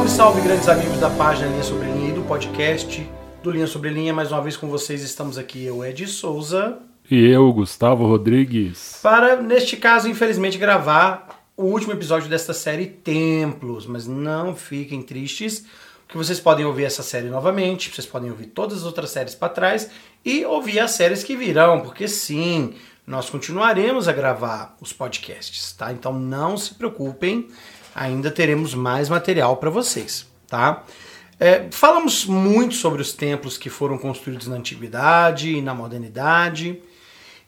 Salve, salve, grandes amigos da página Linha Sobre Linha e do podcast do Linha Sobre Linha. Mais uma vez com vocês estamos aqui, eu, Ed Souza. E eu, Gustavo Rodrigues. Para, neste caso, infelizmente, gravar o último episódio desta série Templos. Mas não fiquem tristes, porque vocês podem ouvir essa série novamente, vocês podem ouvir todas as outras séries para trás e ouvir as séries que virão, porque sim, nós continuaremos a gravar os podcasts, tá? Então não se preocupem, ainda teremos mais material para vocês, tá? É, falamos muito sobre os templos que foram construídos na antiguidade e na modernidade.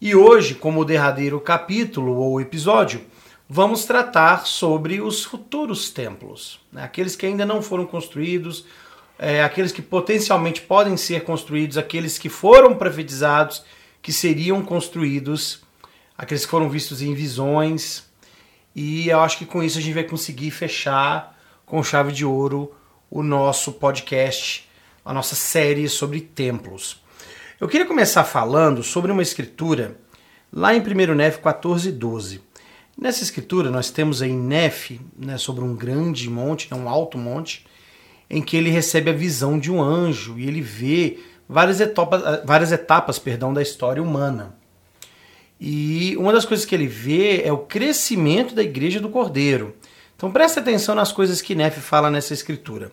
E hoje, como derradeiro capítulo ou episódio, vamos tratar sobre os futuros templos, né? aqueles que ainda não foram construídos, é, aqueles que potencialmente podem ser construídos, aqueles que foram profetizados que seriam construídos, aqueles que foram vistos em visões. E eu acho que com isso a gente vai conseguir fechar com chave de ouro o nosso podcast, a nossa série sobre templos. Eu queria começar falando sobre uma escritura lá em 1 Nef 14, 12. Nessa escritura nós temos aí Nef, né, sobre um grande monte, né, um alto monte, em que ele recebe a visão de um anjo e ele vê várias etapas, várias etapas perdão, da história humana. E uma das coisas que ele vê é o crescimento da igreja do Cordeiro. Então preste atenção nas coisas que Nef fala nessa escritura.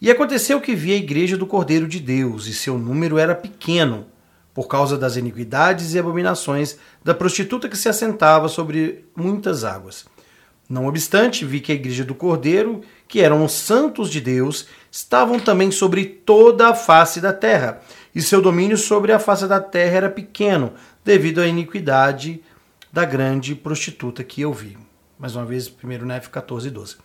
E aconteceu que vi a igreja do Cordeiro de Deus, e seu número era pequeno, por causa das iniquidades e abominações da prostituta que se assentava sobre muitas águas. Não obstante, vi que a igreja do Cordeiro, que eram os santos de Deus, estavam também sobre toda a face da terra, e seu domínio sobre a face da terra era pequeno, devido à iniquidade da grande prostituta que eu vi. Mais uma vez, 1 Nef 14, 12.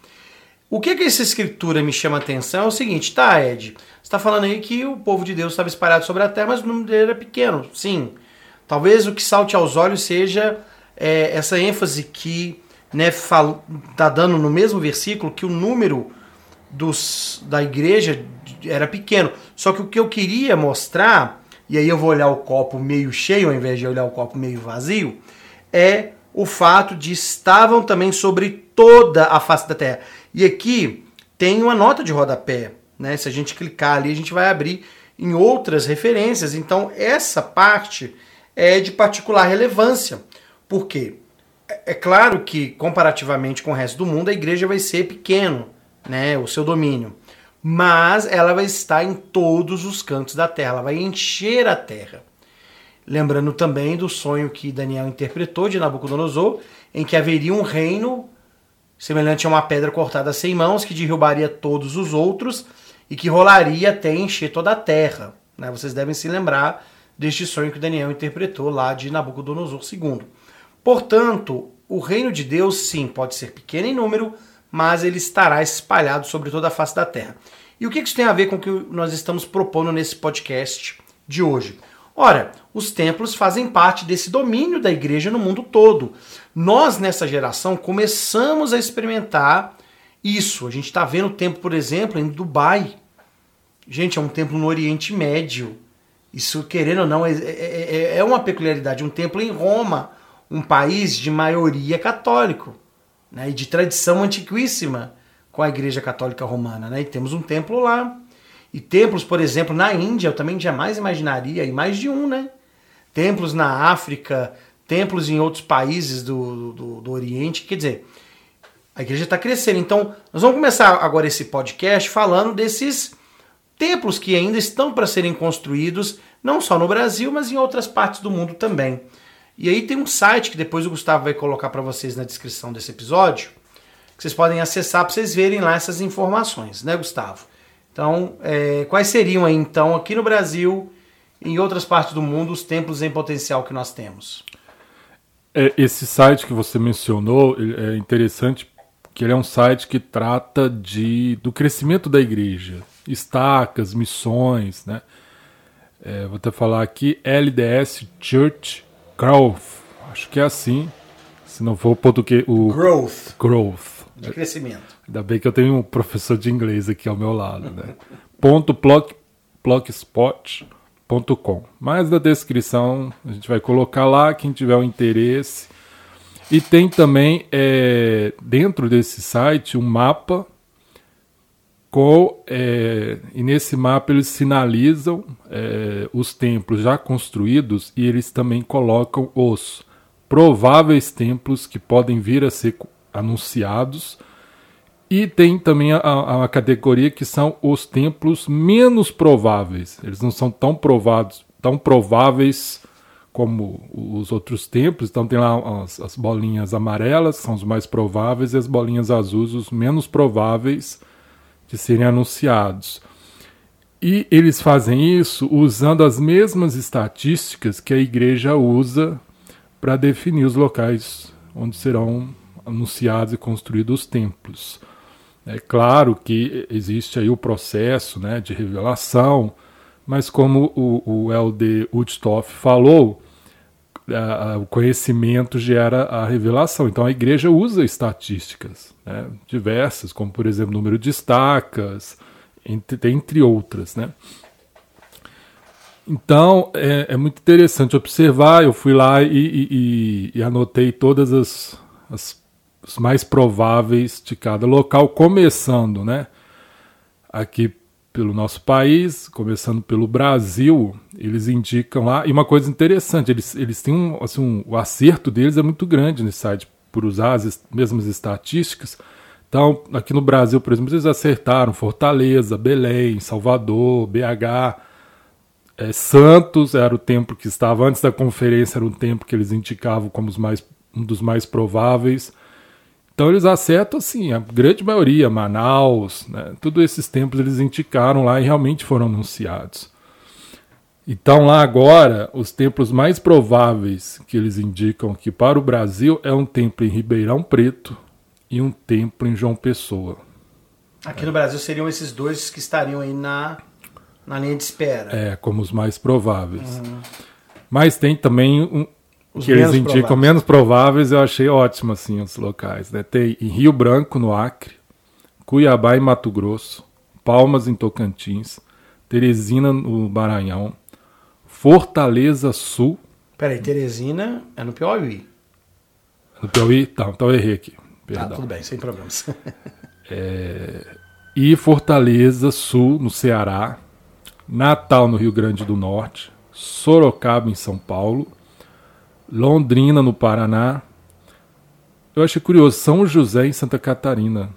O que, que essa escritura me chama a atenção é o seguinte, tá, Ed? Você está falando aí que o povo de Deus estava espalhado sobre a terra, mas o número dele era pequeno. Sim. Talvez o que salte aos olhos seja é, essa ênfase que né, está dando no mesmo versículo que o número dos, da igreja era pequeno. Só que o que eu queria mostrar, e aí eu vou olhar o copo meio cheio ao invés de olhar o copo meio vazio, é o fato de estavam também sobre toda a face da terra. E aqui tem uma nota de rodapé, né? Se a gente clicar ali, a gente vai abrir em outras referências. Então, essa parte é de particular relevância. Por quê? É, é claro que, comparativamente com o resto do mundo, a igreja vai ser pequeno, né? O seu domínio. Mas ela vai estar em todos os cantos da terra, ela vai encher a terra. Lembrando também do sonho que Daniel interpretou de Nabucodonosor, em que haveria um reino semelhante a uma pedra cortada sem mãos, que derrubaria todos os outros e que rolaria até encher toda a terra. Né? Vocês devem se lembrar deste sonho que Daniel interpretou lá de Nabucodonosor II. Portanto, o reino de Deus, sim, pode ser pequeno em número, mas ele estará espalhado sobre toda a face da terra. E o que isso tem a ver com o que nós estamos propondo nesse podcast de hoje? Ora, os templos fazem parte desse domínio da igreja no mundo todo. Nós, nessa geração, começamos a experimentar isso. A gente está vendo o templo, por exemplo, em Dubai. Gente, é um templo no Oriente Médio. Isso, querendo ou não, é, é, é, é uma peculiaridade. Um templo em Roma, um país de maioria católico né, e de tradição antiquíssima com a Igreja Católica Romana. Né, e temos um templo lá. E templos, por exemplo, na Índia, eu também jamais imaginaria, e mais de um, né? Templos na África, templos em outros países do, do, do Oriente. Quer dizer, a igreja está crescendo. Então, nós vamos começar agora esse podcast falando desses templos que ainda estão para serem construídos, não só no Brasil, mas em outras partes do mundo também. E aí tem um site que depois o Gustavo vai colocar para vocês na descrição desse episódio, que vocês podem acessar para vocês verem lá essas informações, né, Gustavo? Então, é, quais seriam aí, então, aqui no Brasil e em outras partes do mundo, os templos em potencial que nós temos? É, esse site que você mencionou é interessante que ele é um site que trata de, do crescimento da igreja, estacas, missões, né? É, vou até falar aqui, LDS Church Growth, acho que é assim, se não for porque o Growth. Growth de crescimento. Ainda bem que eu tenho um professor de inglês aqui ao meu lado, né? Ponto blog, blogspot.com. Mais na descrição a gente vai colocar lá, quem tiver o interesse. E tem também é, dentro desse site um mapa é, e nesse mapa eles sinalizam é, os templos já construídos e eles também colocam os prováveis templos que podem vir a ser anunciados. E tem também a, a, a categoria que são os templos menos prováveis. Eles não são tão provados, tão prováveis como os outros templos. Então tem lá as, as bolinhas amarelas, que são os mais prováveis, e as bolinhas azuis, os menos prováveis de serem anunciados. E eles fazem isso usando as mesmas estatísticas que a igreja usa para definir os locais onde serão anunciados e construídos os templos. É claro que existe aí o processo né, de revelação, mas como o, o L.D. Woodstoff falou, a, a, o conhecimento gera a revelação. Então a igreja usa estatísticas né, diversas, como por exemplo número de estacas, entre, entre outras. Né? Então é, é, muito interessante observar. Eu fui lá e, e, e, e anotei todas as, as os mais prováveis de cada local, começando, né? Aqui pelo nosso país, começando pelo Brasil, eles indicam lá. E uma coisa interessante, eles, eles têm um, assim, um, o acerto deles é muito grande nesse site, por usar as mesmas estatísticas. Então, aqui no Brasil, por exemplo, eles acertaram Fortaleza, Belém, Salvador, BH, é, Santos era o tempo que estava antes da conferência, era o tempo que eles indicavam como mais, um dos mais prováveis. Então eles acertam assim, a grande maioria, Manaus, né, todos esses templos eles indicaram lá e realmente foram anunciados. Então lá agora, os templos mais prováveis que eles indicam aqui para o Brasil é um templo em Ribeirão Preto e um templo em João Pessoa. Aqui no Brasil seriam esses dois que estariam aí na, na linha de espera. É, como os mais prováveis. Uhum. Mas tem também um, os que eles indicam prováveis. menos prováveis, eu achei ótimo assim os locais. Né? Tem em Rio Branco, no Acre, Cuiabá, em Mato Grosso, Palmas, em Tocantins, Teresina, no Maranhão, Fortaleza Sul. Peraí, Teresina é no Piauí. No Piauí? Tá, então eu errei aqui. Tá, Perdão. Tá, tudo bem, sem problemas. é... E Fortaleza Sul, no Ceará, Natal, no Rio Grande do Norte, Sorocaba, em São Paulo Londrina, no Paraná. Eu achei curioso, São José, em Santa Catarina.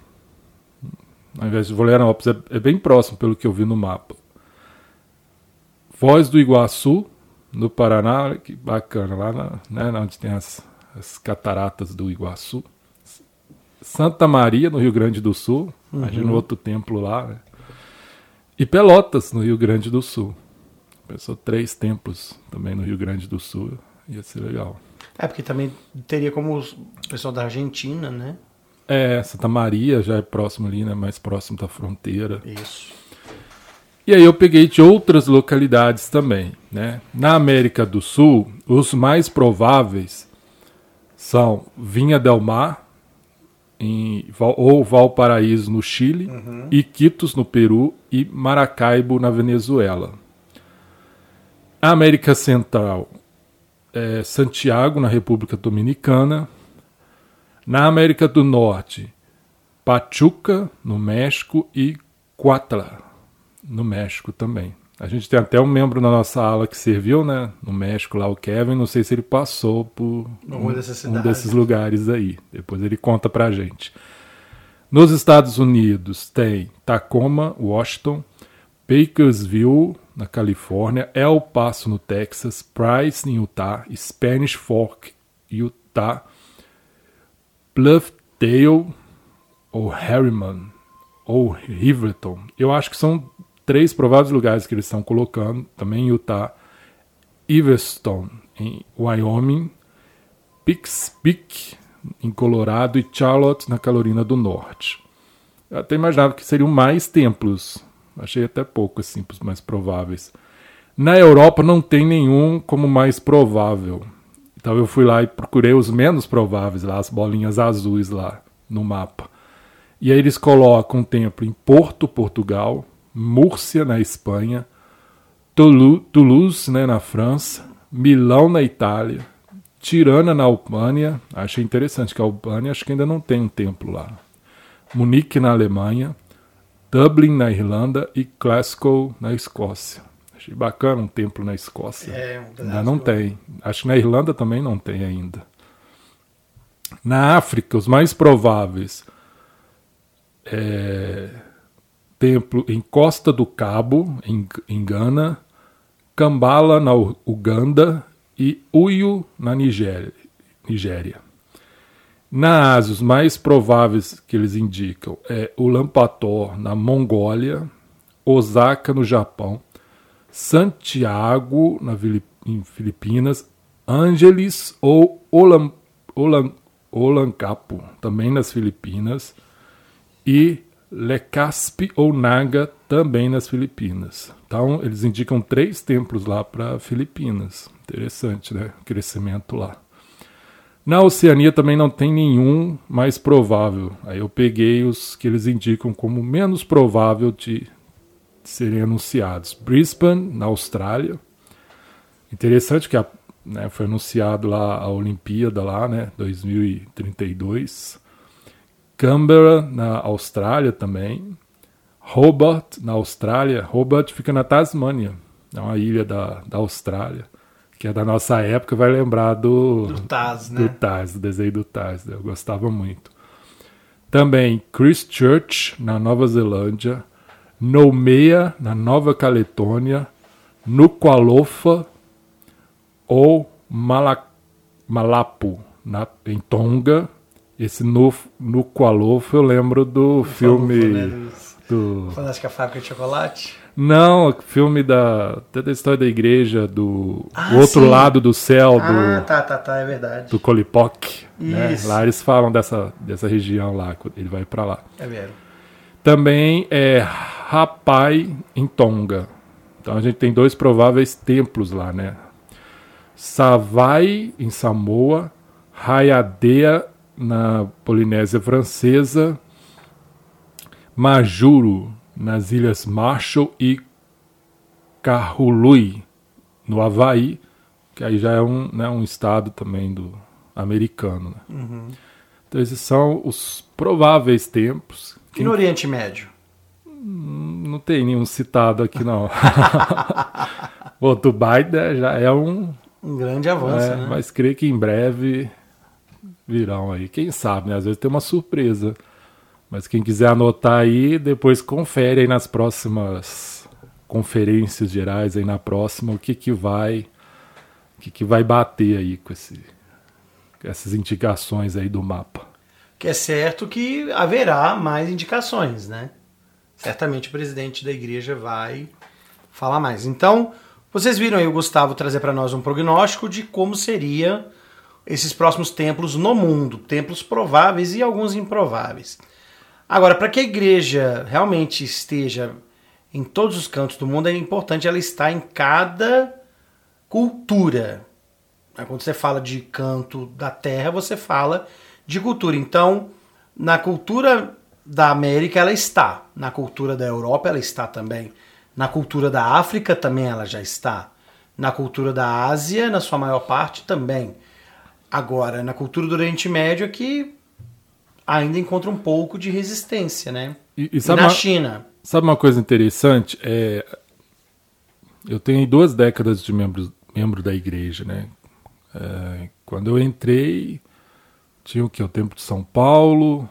Ao invés de Florianópolis, é, é bem próximo, pelo que eu vi no mapa. Foz do Iguaçu, no Paraná, que bacana, lá na, né, onde tem as, as cataratas do Iguaçu. Santa Maria, no Rio Grande do Sul, uhum. imagina outro templo lá. Né? E Pelotas, no Rio Grande do Sul. Pensou três templos também no Rio Grande do Sul. Ia ser legal. É, porque também teria como o pessoal da Argentina, né? É, Santa Maria já é próximo ali, né? Mais próximo da fronteira. Isso. E aí eu peguei de outras localidades também, né? Na América do Sul, os mais prováveis são Vinha del Mar, em, ou Valparaíso, no Chile, uhum. Iquitos, no Peru e Maracaibo, na Venezuela. A América Central, é, Santiago, na República Dominicana. Na América do Norte, Pachuca, no México, e Cuatla, no México também. A gente tem até um membro na nossa ala que serviu, né, no México, lá o Kevin. Não sei se ele passou por um, um desses lugares aí. Depois ele conta pra gente. Nos Estados Unidos tem Tacoma, Washington, Bakersville, na Califórnia, El Paso, no Texas, Price, em Utah, Spanish Fork, Utah, Bluffdale ou Harriman ou Riverton. Eu acho que são três prováveis lugares que eles estão colocando, também em Utah, Everstone, em Wyoming, Pix Peak, em Colorado, e Charlotte, na Carolina do Norte. Eu até imaginava que seriam mais templos Achei até pouco, assim, os mais prováveis. Na Europa não tem nenhum como mais provável. Então eu fui lá e procurei os menos prováveis lá, as bolinhas azuis lá no mapa. E aí eles colocam um templo em Porto, Portugal, Múrcia, na Espanha, Toulouse, né, na França, Milão, na Itália, Tirana, na Albânia. Achei interessante que a Albânia acho que ainda não tem um templo lá. Munique, na Alemanha, Dublin, na Irlanda, e Glasgow, na Escócia. Achei bacana um templo na Escócia. É, um Ainda não tem. Acho que na Irlanda também não tem ainda. Na África, os mais prováveis. É, templo em Costa do Cabo, em, em Gana, Kambala, na Uganda e Uyo, na Nigéria. Nigéria. Na Ásia, os mais prováveis que eles indicam é Ulaanbaatar, na Mongólia, Osaka, no Japão, Santiago, na em Filipinas, Angeles ou Olan, Olan, Olancapo, também nas Filipinas, e Lecaspe ou Naga, também nas Filipinas. Então, eles indicam três templos lá para Filipinas. Interessante, né? O crescimento lá. Na Oceania também não tem nenhum mais provável. Aí eu peguei os que eles indicam como menos provável de serem anunciados. Brisbane, na Austrália. Interessante que a- né, foi anunciado lá a Olimpíada lá, né, 2032. Canberra, na Austrália também. Hobart, na Austrália. Hobart fica na Tasmânia. É uma ilha da, da Austrália. Que é da nossa época, vai lembrar do, Do Taz, do né? Taz, do desenho do Taz. né? Eu gostava muito. Também Christchurch, na Nova Zelândia. Noumea, na Nova Caletônia. Nuku'alofa ou Mala- Malapu, na, em Tonga. Esse Nu- Nuku'alofa eu lembro do filme... Né, dos- Do... Fantástica Fábrica de Chocolate. Não, filme da, até da história da igreja, do Ah, o outro sim. lado do céu, Ah, do, tá, tá, tá, é verdade. do Kolipoc. Né? Lá eles falam dessa, dessa região lá, ele vai para lá. É mesmo. Também é Rapai, em Tonga. Então a gente tem dois prováveis templos lá, né? Savai, em Samoa. Raiadeia, na Polinésia Francesa. Majuro, nas Ilhas Marshall. E Kahului, no Havaí, que aí já é um, né, um estado também do americano. Né? Então esses são os prováveis tempos. E no Oriente Médio? Não tem nenhum citado aqui, não. o Dubai né, já é um. Um grande avanço, é, né? Mas creio que em breve virão aí. Quem sabe, né? Às vezes tem uma surpresa. Mas quem quiser anotar aí, depois confere aí nas próximas conferências gerais, aí na próxima, o que que vai. O que, que vai bater aí com esse, com essas indicações aí do mapa. Que é certo que haverá mais indicações, né? Certamente o presidente da igreja vai falar mais. Então, vocês viram aí o Gustavo trazer para nós um prognóstico de como seria esses próximos templos no mundo, templos prováveis e alguns improváveis. Agora, para que a igreja realmente esteja em todos os cantos do mundo, é importante ela estar em cada cultura. Quando você fala de canto da terra, você fala de cultura. Então, na cultura da América, ela está. Na cultura da Europa, ela está também. Na cultura da África, também ela já está. Na cultura da Ásia, na sua maior parte, também. Agora, na cultura do Oriente Médio, é que ainda encontra um pouco de resistência, né? E, e na uma, China. sabe uma coisa interessante? É, eu tenho duas décadas de membro, membro da igreja, né? É, quando eu entrei, tinha o que? O Templo de São Paulo,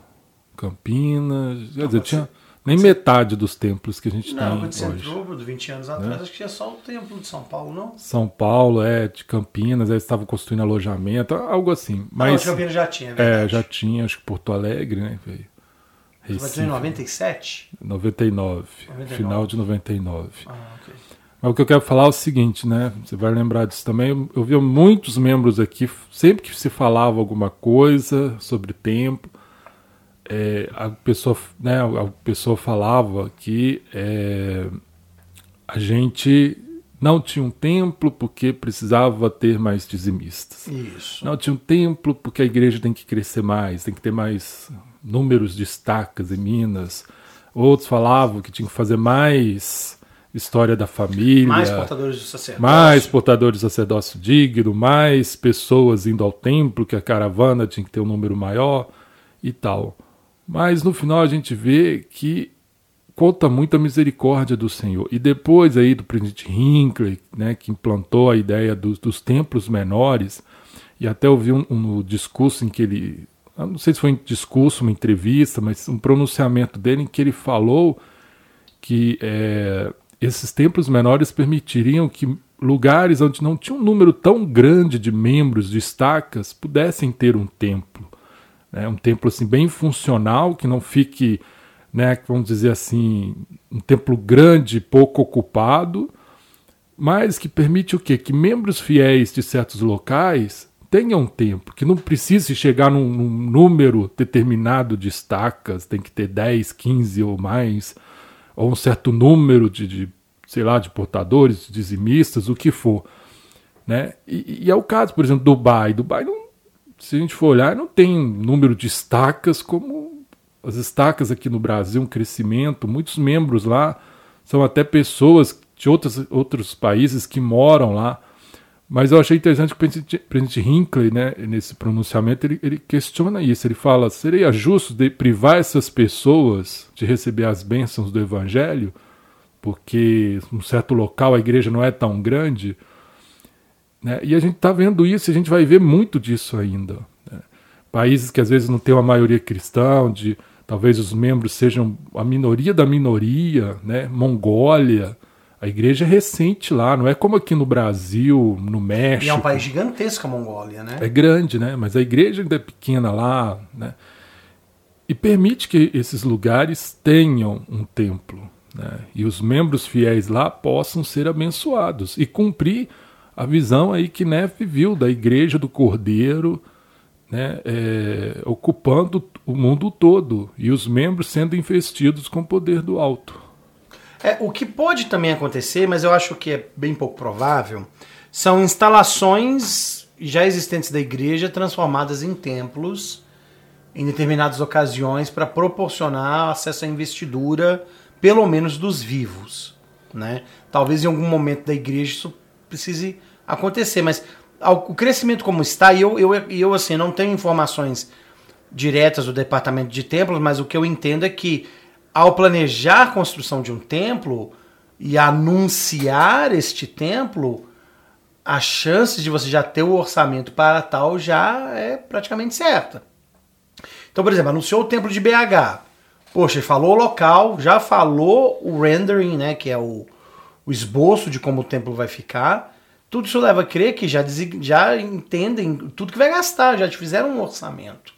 Campinas. Quer dizer, tinha nem metade dos templos que a gente Não, tem quando você hoje. entrou, Bruno, 20 anos atrás, acho que tinha só o templo de São Paulo, não? São Paulo, é, de Campinas, eles estavam construindo alojamento, algo assim. Mas, não, de Campinas já tinha, é é, já tinha, acho que Porto Alegre, né? Veio. Você em 97? 99, 99. final de 99. Ah, ok. Mas o que eu quero falar é o seguinte, né? Você vai lembrar disso também. Eu, eu vi muitos membros aqui, sempre que se falava alguma coisa sobre tempo, é, a, pessoa, né, a pessoa falava que é, a gente não tinha um templo porque precisava ter mais dizimistas. Isso. Não tinha um templo porque a igreja tem que crescer mais, tem que ter mais números de estacas em Minas. Outros falavam que tinha que fazer mais história da família, Mais portadores de sacerdócio. mais portadores de sacerdócio digno, mais pessoas indo ao templo, que a caravana tinha que ter um número maior e tal. Mas no final a gente vê que conta muito a misericórdia do Senhor. E depois aí do presidente Hinckley, né, que implantou a ideia dos, dos templos menores, e até ouvi um, um discurso em que ele, não sei se foi um discurso, uma entrevista, mas um pronunciamento dele em que ele falou que é, esses templos menores permitiriam que lugares onde não tinha um número tão grande de membros de estacas pudessem ter um templo. Né? Um templo assim, bem funcional, que não fique, né, vamos dizer assim, um templo grande, pouco ocupado, mas que permite o quê? Que membros fiéis de certos locais tenham templo, que não precise chegar num, num número determinado de estacas, tem que ter 10, 15 ou mais, ou um certo número de, de sei lá, de portadores, dizimistas, o que for. Né? E, e, é o caso, por exemplo, Dubai. Dubai, não, se a gente for olhar, não tem número de estacas como as estacas aqui no Brasil, um crescimento. Muitos membros lá são até pessoas de outros, outros países que moram lá. Mas eu achei interessante que o presidente, Hinckley, né, nesse pronunciamento, ele, ele, questiona isso. Ele fala: seria justo de privar essas pessoas de receber as bênçãos do evangelho? porque um certo local a igreja não é tão grande. Né? E a gente está vendo isso, e a gente vai ver muito disso ainda. Né? Países que às vezes não têm uma maioria cristã, de talvez os membros sejam a minoria da minoria, né? Mongólia. A igreja é recente lá, não é como aqui no Brasil, no México. E é um país gigantesco a Mongólia, né? É grande, né? Mas a igreja ainda é pequena lá, né? E permite que esses lugares tenham um templo né, e os membros fiéis lá possam ser abençoados e cumprir a visão aí que Nefe viu da igreja do Cordeiro, né, é, ocupando o mundo todo e os membros sendo investidos com o poder do alto. É, o que pode também acontecer, mas eu acho que é bem pouco provável, são instalações já existentes da igreja transformadas em templos em determinadas ocasiões para proporcionar acesso à investidura pelo menos dos vivos. Né? Talvez em algum momento da igreja isso precise acontecer, mas o crescimento como está, e eu, eu, eu assim, não tenho informações diretas do departamento de templos, mas o que eu entendo é que ao planejar a construção de um templo e anunciar este templo, a chance de você já ter o orçamento para tal já é praticamente certa. Então, por exemplo, anunciou o templo de BH. Poxa, falou o local, já falou o rendering, né, que é o, o esboço de como o templo vai ficar. Tudo isso leva a crer que já, já entendem tudo que vai gastar, já te fizeram um orçamento.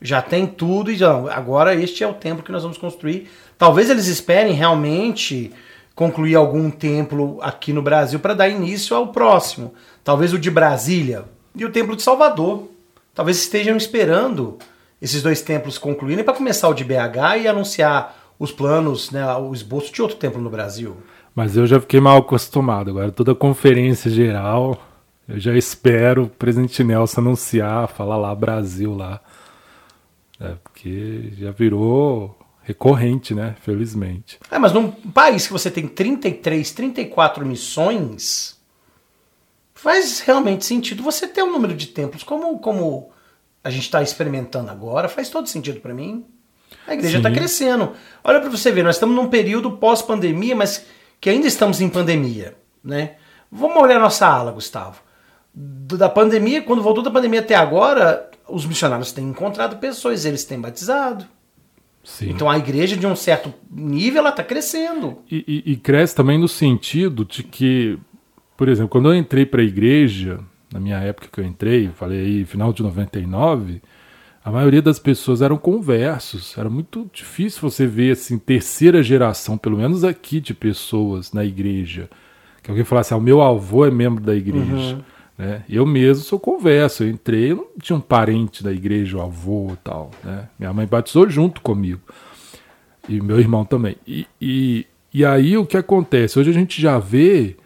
Já tem tudo e já, agora este é o templo que nós vamos construir. Talvez eles esperem realmente concluir algum templo aqui no Brasil para dar início ao próximo. Talvez o de Brasília e o templo de Salvador. Talvez estejam esperando esses dois templos concluírem para começar o de BH e anunciar os planos, né, o esboço de outro templo no Brasil. Mas eu já fiquei mal acostumado. Agora, toda conferência geral, eu já espero o presidente Nelson anunciar, falar lá Brasil lá. É, porque já virou recorrente, né? Felizmente. É, mas num país que você tem 33, 34 missões, faz realmente sentido você ter um número de templos como, como a gente está experimentando agora, faz todo sentido para mim. A igreja está crescendo. Olha para você ver, nós estamos num período pós-pandemia, mas que ainda estamos em pandemia, né? Vamos olhar a nossa ala, Gustavo. Da pandemia, quando voltou da pandemia até agora, os missionários têm encontrado pessoas, eles têm batizado. Sim. Então a igreja, de um certo nível, ela está crescendo. E, e, e, cresce também no sentido de que, por exemplo, quando eu entrei para a igreja, na minha época que eu entrei, falei aí, final de 99, a maioria das pessoas eram conversos. Era muito difícil você ver assim, terceira geração, pelo menos aqui, de pessoas na igreja. Que alguém falasse, ah, o meu avô é membro da igreja. Uhum. Né? Eu mesmo sou converso. Eu entrei, eu não tinha um parente da igreja, o avô e tal. Né? Minha mãe batizou junto comigo. E meu irmão também. E, e, e aí o que acontece? Hoje a gente já vê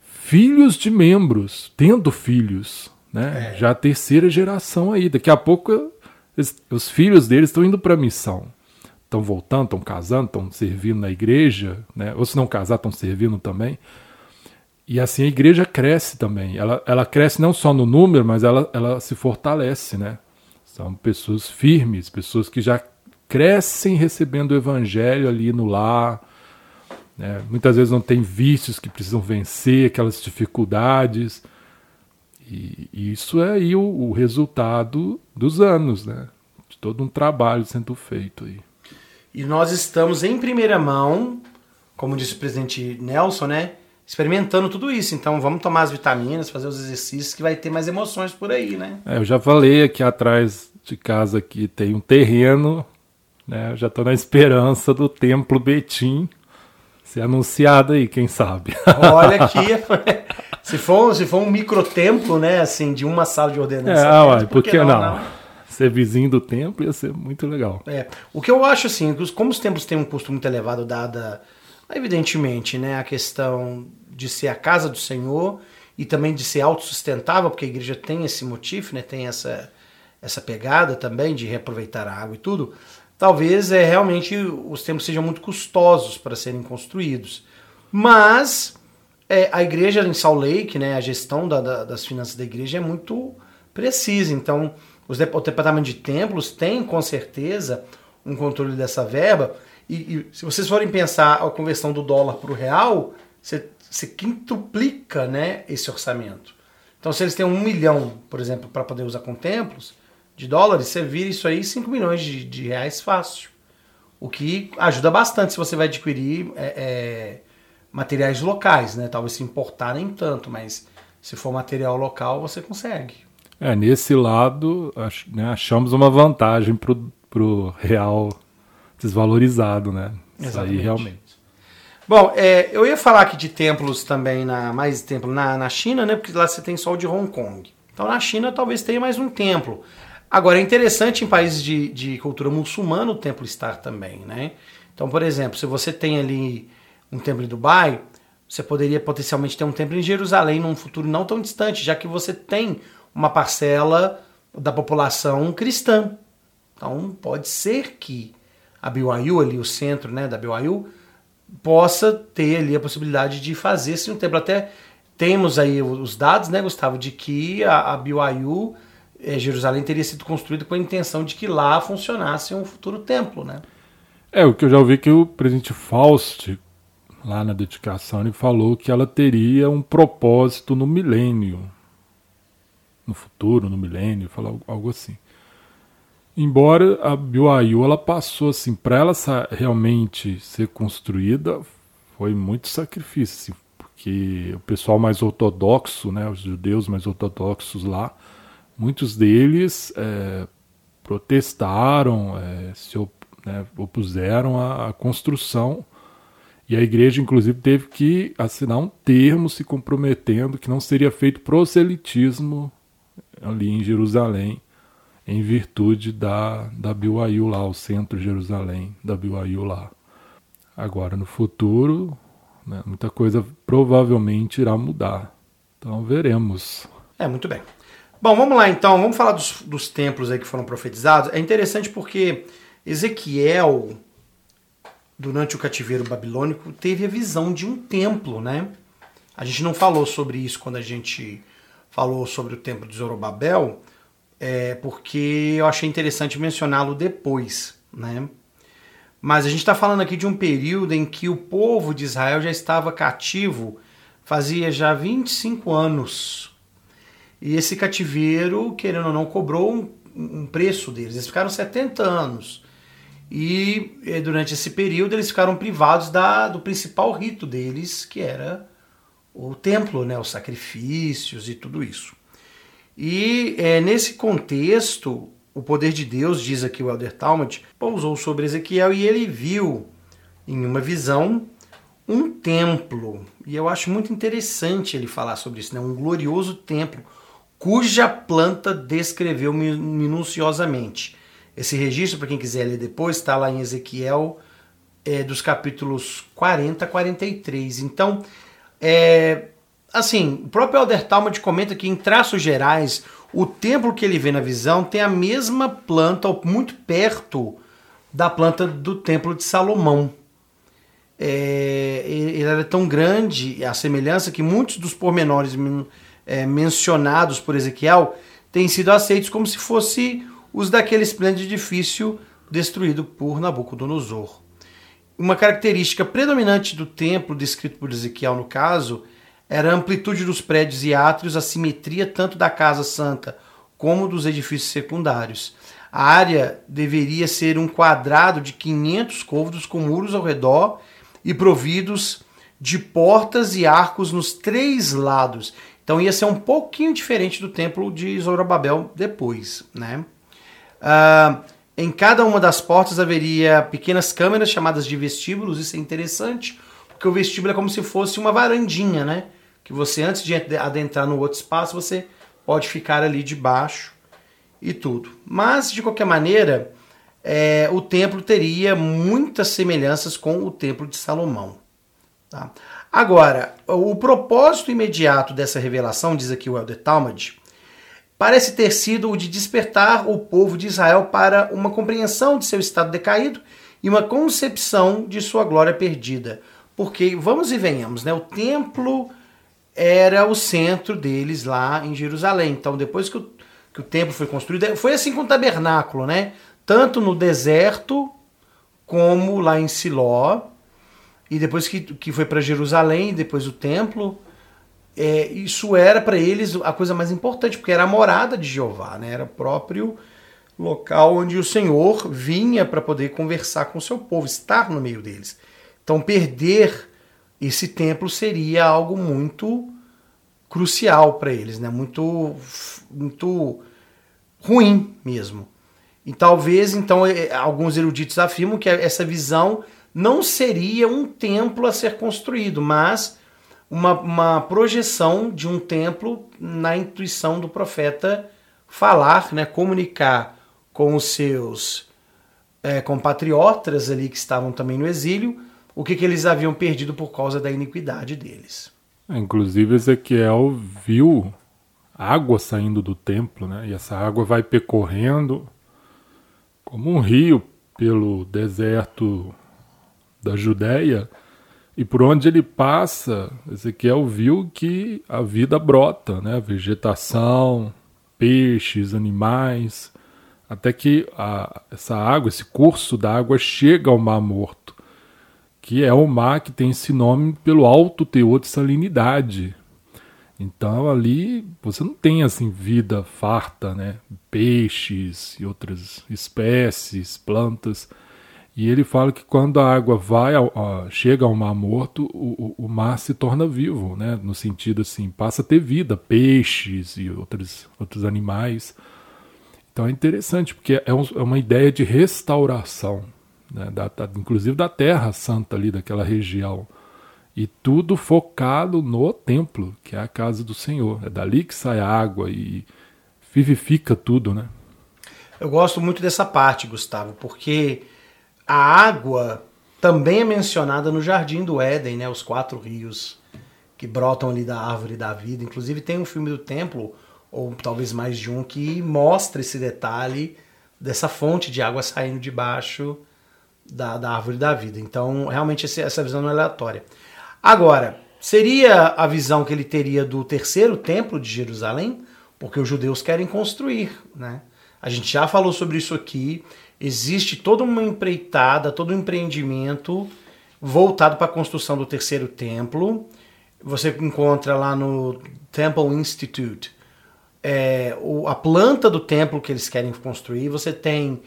filhos de membros, tendo filhos, né? É. Já a terceira geração aí. Daqui a pouco os filhos deles estão indo para a missão. Estão voltando, estão casando, estão servindo na igreja, né? Ou se não casar, estão servindo também. E assim a igreja cresce também. Ela, ela cresce não só no número, mas ela, ela se fortalece, né? São pessoas firmes, pessoas que já crescem recebendo o evangelho ali no lar. Né? Muitas vezes não tem vícios que precisam vencer, aquelas dificuldades. E, e isso é aí o, o, resultado dos anos, né? De todo um trabalho sendo feito aí. E nós estamos em primeira mão, como disse o presidente Nelson, né? Experimentando tudo isso. Então vamos tomar as vitaminas, fazer os exercícios, que vai ter mais emoções por aí, né? É, eu já falei aqui atrás de casa que tem um terreno, né? Eu já estou na esperança do Templo Betim ser anunciado aí, quem sabe. Olha aqui, se for, se for um microtemplo, né, assim, de uma sala de ordenança. É, ah, por que não? não? Ser vizinho do templo ia ser muito legal. É, o que eu acho assim, como os templos têm um custo muito elevado, dada, evidentemente, né, a questão de ser a casa do Senhor e também de ser autossustentável, porque a igreja tem esse motivo, né, tem essa, essa pegada também de reaproveitar a água e tudo talvez é realmente os templos sejam muito custosos para serem construídos. Mas é, a igreja em Salt Lake, né, a gestão da, da, das finanças da igreja é muito precisa. Então, os, o departamento de templos tem com certeza um controle dessa verba. E, e se vocês forem pensar a conversão do dólar para o real, você, você quintuplica né, esse orçamento. Então, se eles têm um milhão, por exemplo, para poder usar com templos, de dólares, você vira isso aí 5 milhões de, de, reais fácil. O que ajuda bastante se você vai adquirir é, é, materiais locais, né? Talvez se importar nem tanto, mas se for material local, você consegue. É, nesse lado, ach, né, achamos uma vantagem para o real desvalorizado, né? Isso Exatamente. aí realmente. Bom, é, eu ia falar aqui de templos também, na, mais templo na, na China, né? Porque lá você tem só o de Hong Kong. Então na China talvez tenha mais um templo. Agora, é interessante em países de, de cultura muçulmana o templo estar também, né? Então, por exemplo, se você tem ali um templo em Dubai, você poderia potencialmente ter um templo em Jerusalém num futuro não tão distante, já que você tem uma parcela da população cristã. Então, pode ser que a BYU ali, o centro né, da BYU, possa ter ali a possibilidade de fazer-se um templo. Até temos aí os dados, né, Gustavo, de que a, a BYU é, Jerusalém teria sido construída com a intenção de que lá funcionasse um futuro templo, né? É, o que eu já ouvi que o presidente Faust, lá na dedicação, ele falou que ela teria um propósito no milênio. No futuro, no milênio, falou algo assim. Embora a BYU ela passou assim, para ela realmente ser construída, foi muito sacrifício, assim, porque o pessoal mais ortodoxo, né, os judeus mais ortodoxos lá, muitos deles é, protestaram, é, se op, né, opuseram à, construção e a igreja, inclusive, teve que assinar um termo se comprometendo que não seria feito proselitismo ali em Jerusalém, em virtude da, da BYU lá, o centro de Jerusalém da BYU lá. Agora, no futuro, né, muita coisa provavelmente irá mudar. Então, veremos. É, muito bem. Bom, vamos lá então, vamos falar dos, dos templos aí que foram profetizados. É interessante porque Ezequiel, durante o cativeiro babilônico, teve a visão de um templo, né? A gente não falou sobre isso quando a gente falou sobre o templo de Zorobabel, é, porque eu achei interessante mencioná-lo depois, né? Mas a gente está falando aqui de um período em que o povo de Israel já estava cativo fazia já 25 anos e esse cativeiro, querendo ou não, cobrou um, um preço deles. Eles ficaram 70 anos. E eh, durante esse período eles ficaram privados da, do principal rito deles, que era o templo, né, os sacrifícios e tudo isso. E é, nesse contexto, o poder de Deus, diz aqui o Elder Talmud, pousou sobre Ezequiel e ele viu em uma visão um templo. E eu acho muito interessante ele falar sobre isso, né? um glorioso templo, cuja planta descreveu minuciosamente. Esse registro, para quem quiser ler depois, está lá em Ezequiel, é, dos capítulos 40 a 43. Então, é, assim, o próprio Elder Talmud comenta que, em traços gerais, o templo que ele vê na visão tem a mesma planta, muito perto da planta do templo de Salomão. É, ele era tão grande a semelhança que muitos dos pormenores é, mencionados por Ezequiel têm sido aceitos como se fosse os daquele esplêndido edifício destruído por Nabucodonosor. Uma característica predominante do templo descrito por Ezequiel no caso era a amplitude dos prédios e átrios, a simetria tanto da casa santa como dos edifícios secundários. A área deveria ser um quadrado de 500 côvados com muros ao redor e providos de portas e arcos nos três lados. Então ia ser um pouquinho diferente do templo de Zorobabel depois, né? Uh, em cada uma das portas haveria pequenas câmeras chamadas de vestíbulos. Isso é interessante, porque o vestíbulo é como se fosse uma varandinha, né? Que você, antes de adentrar no outro espaço, você pode ficar ali debaixo e tudo. Mas, de qualquer maneira, é, o templo teria muitas semelhanças com o templo de Salomão. Tá? Agora, o propósito imediato dessa revelação, diz aqui o Elder Talmud, parece ter sido o de despertar o povo de Israel para uma compreensão de seu estado decaído e uma concepção de sua glória perdida. Porque, vamos e venhamos, né? o templo era o centro deles lá em Jerusalém. Então, depois que o, que o templo foi construído, foi assim com o tabernáculo, né? Tanto no deserto como lá em Siló. E depois que, que foi para Jerusalém, depois o templo, é, isso era para eles a coisa mais importante, porque era a morada de Jeová, né? era o próprio local onde o Senhor vinha para poder conversar com o seu povo, estar no meio deles. Então, perder esse templo seria algo muito crucial para eles, né? muito, muito ruim mesmo. E talvez, então, é, alguns eruditos afirmam que essa visão não seria um templo a ser construído, mas uma, uma projeção de um templo na intuição do profeta falar, né, comunicar com os seus é, compatriotas ali que estavam também no exílio, o que, que eles haviam perdido por causa da iniquidade deles. É, inclusive Ezequiel viu água saindo do templo, né? E essa água vai percorrendo como um rio pelo deserto da Judéia e por onde ele passa, Ezequiel viu que a vida brota, né? Vegetação, peixes, animais, até que a, essa água, esse curso da água chega ao Mar Morto, que é o mar que tem esse nome pelo alto teor de salinidade. Então ali você não tem assim vida farta, né? Peixes e outras espécies, plantas. E ele fala que quando a água vai ao, chega ao mar morto, o, o, mar se torna vivo, né? No sentido assim, passa a ter vida, peixes e outros, outros animais. Então é interessante, porque é, um, é uma ideia de restauração, né? da, da, inclusive da Terra Santa ali, daquela região. E tudo focado no templo, que é a casa do Senhor. É dali que sai a água e vivifica tudo, né? Eu gosto muito dessa parte, Gustavo, porque a água também é mencionada no Jardim do Éden, né? Os quatro rios que brotam ali da árvore da vida. Inclusive tem um filme do templo, ou talvez mais de um, que mostra esse detalhe dessa fonte de água saindo de baixo da, da árvore da vida. Então, realmente essa visão não é aleatória. Agora, seria a visão que ele teria do terceiro templo de Jerusalém? Porque os judeus querem construir, né? A gente já falou sobre isso aqui existe toda uma empreitada, todo um empreendimento voltado para a construção do terceiro templo. Você encontra lá no Temple Institute é, o, a planta do templo que eles querem construir. Você tem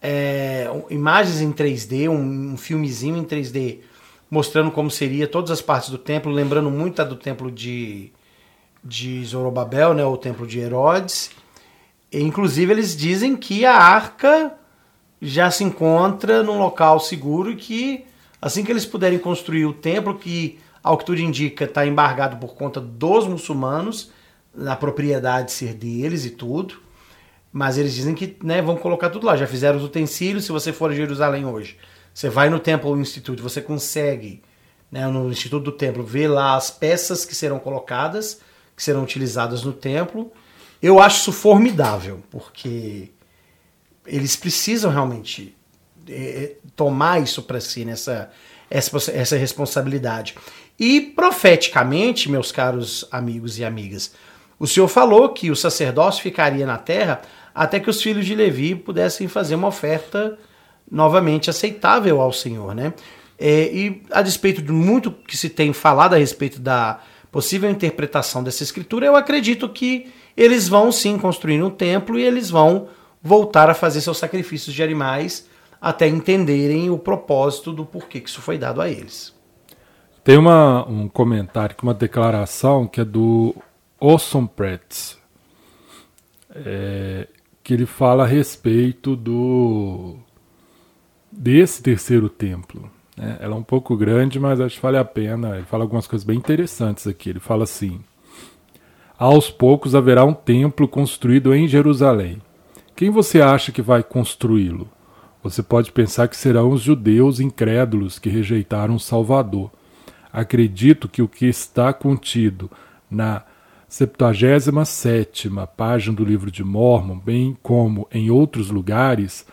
é, imagens em 3D, um, um, filmezinho em 3D mostrando como seria todas as partes do templo, lembrando muito a do templo de, de Zorobabel, né, o templo de Herodes. E, inclusive eles dizem que a arca já se encontra num local seguro que, assim que eles puderem construir o templo, que, ao que tudo indica, está embargado por conta dos muçulmanos, na propriedade ser deles e tudo, mas eles dizem que né, vão colocar tudo lá. Já fizeram os utensílios. Se você for a Jerusalém hoje, você vai no Temple Institute, você consegue, né, no Instituto do Templo, ver lá as peças que serão colocadas, que serão utilizadas no templo. Eu acho isso formidável, porque eles precisam realmente é, tomar isso para si, nessa, essa, essa responsabilidade. E profeticamente, meus caros amigos e amigas, o Senhor falou que o sacerdócio ficaria na terra até que os filhos de Levi pudessem fazer uma oferta novamente aceitável ao Senhor, né? É, e a despeito de muito que se tem falado a respeito da possível interpretação dessa escritura, eu acredito que eles vão sim construir um templo e eles vão voltar a fazer seus sacrifícios de animais até entenderem o propósito do porquê que isso foi dado a eles. Tem uma, um comentário, uma declaração que é do Orson Pratt, é, que ele fala a respeito do desse terceiro templo. Né? Ela é um pouco grande, mas acho que vale a pena. Ele fala algumas coisas bem interessantes aqui. Ele fala assim: Aos poucos haverá um templo construído em Jerusalém. Quem você acha que vai construí-lo? Você pode pensar que serão os judeus incrédulos que rejeitaram o Salvador. Acredito que o que está contido na 77 página do livro de Mormon, bem como em outros lugares,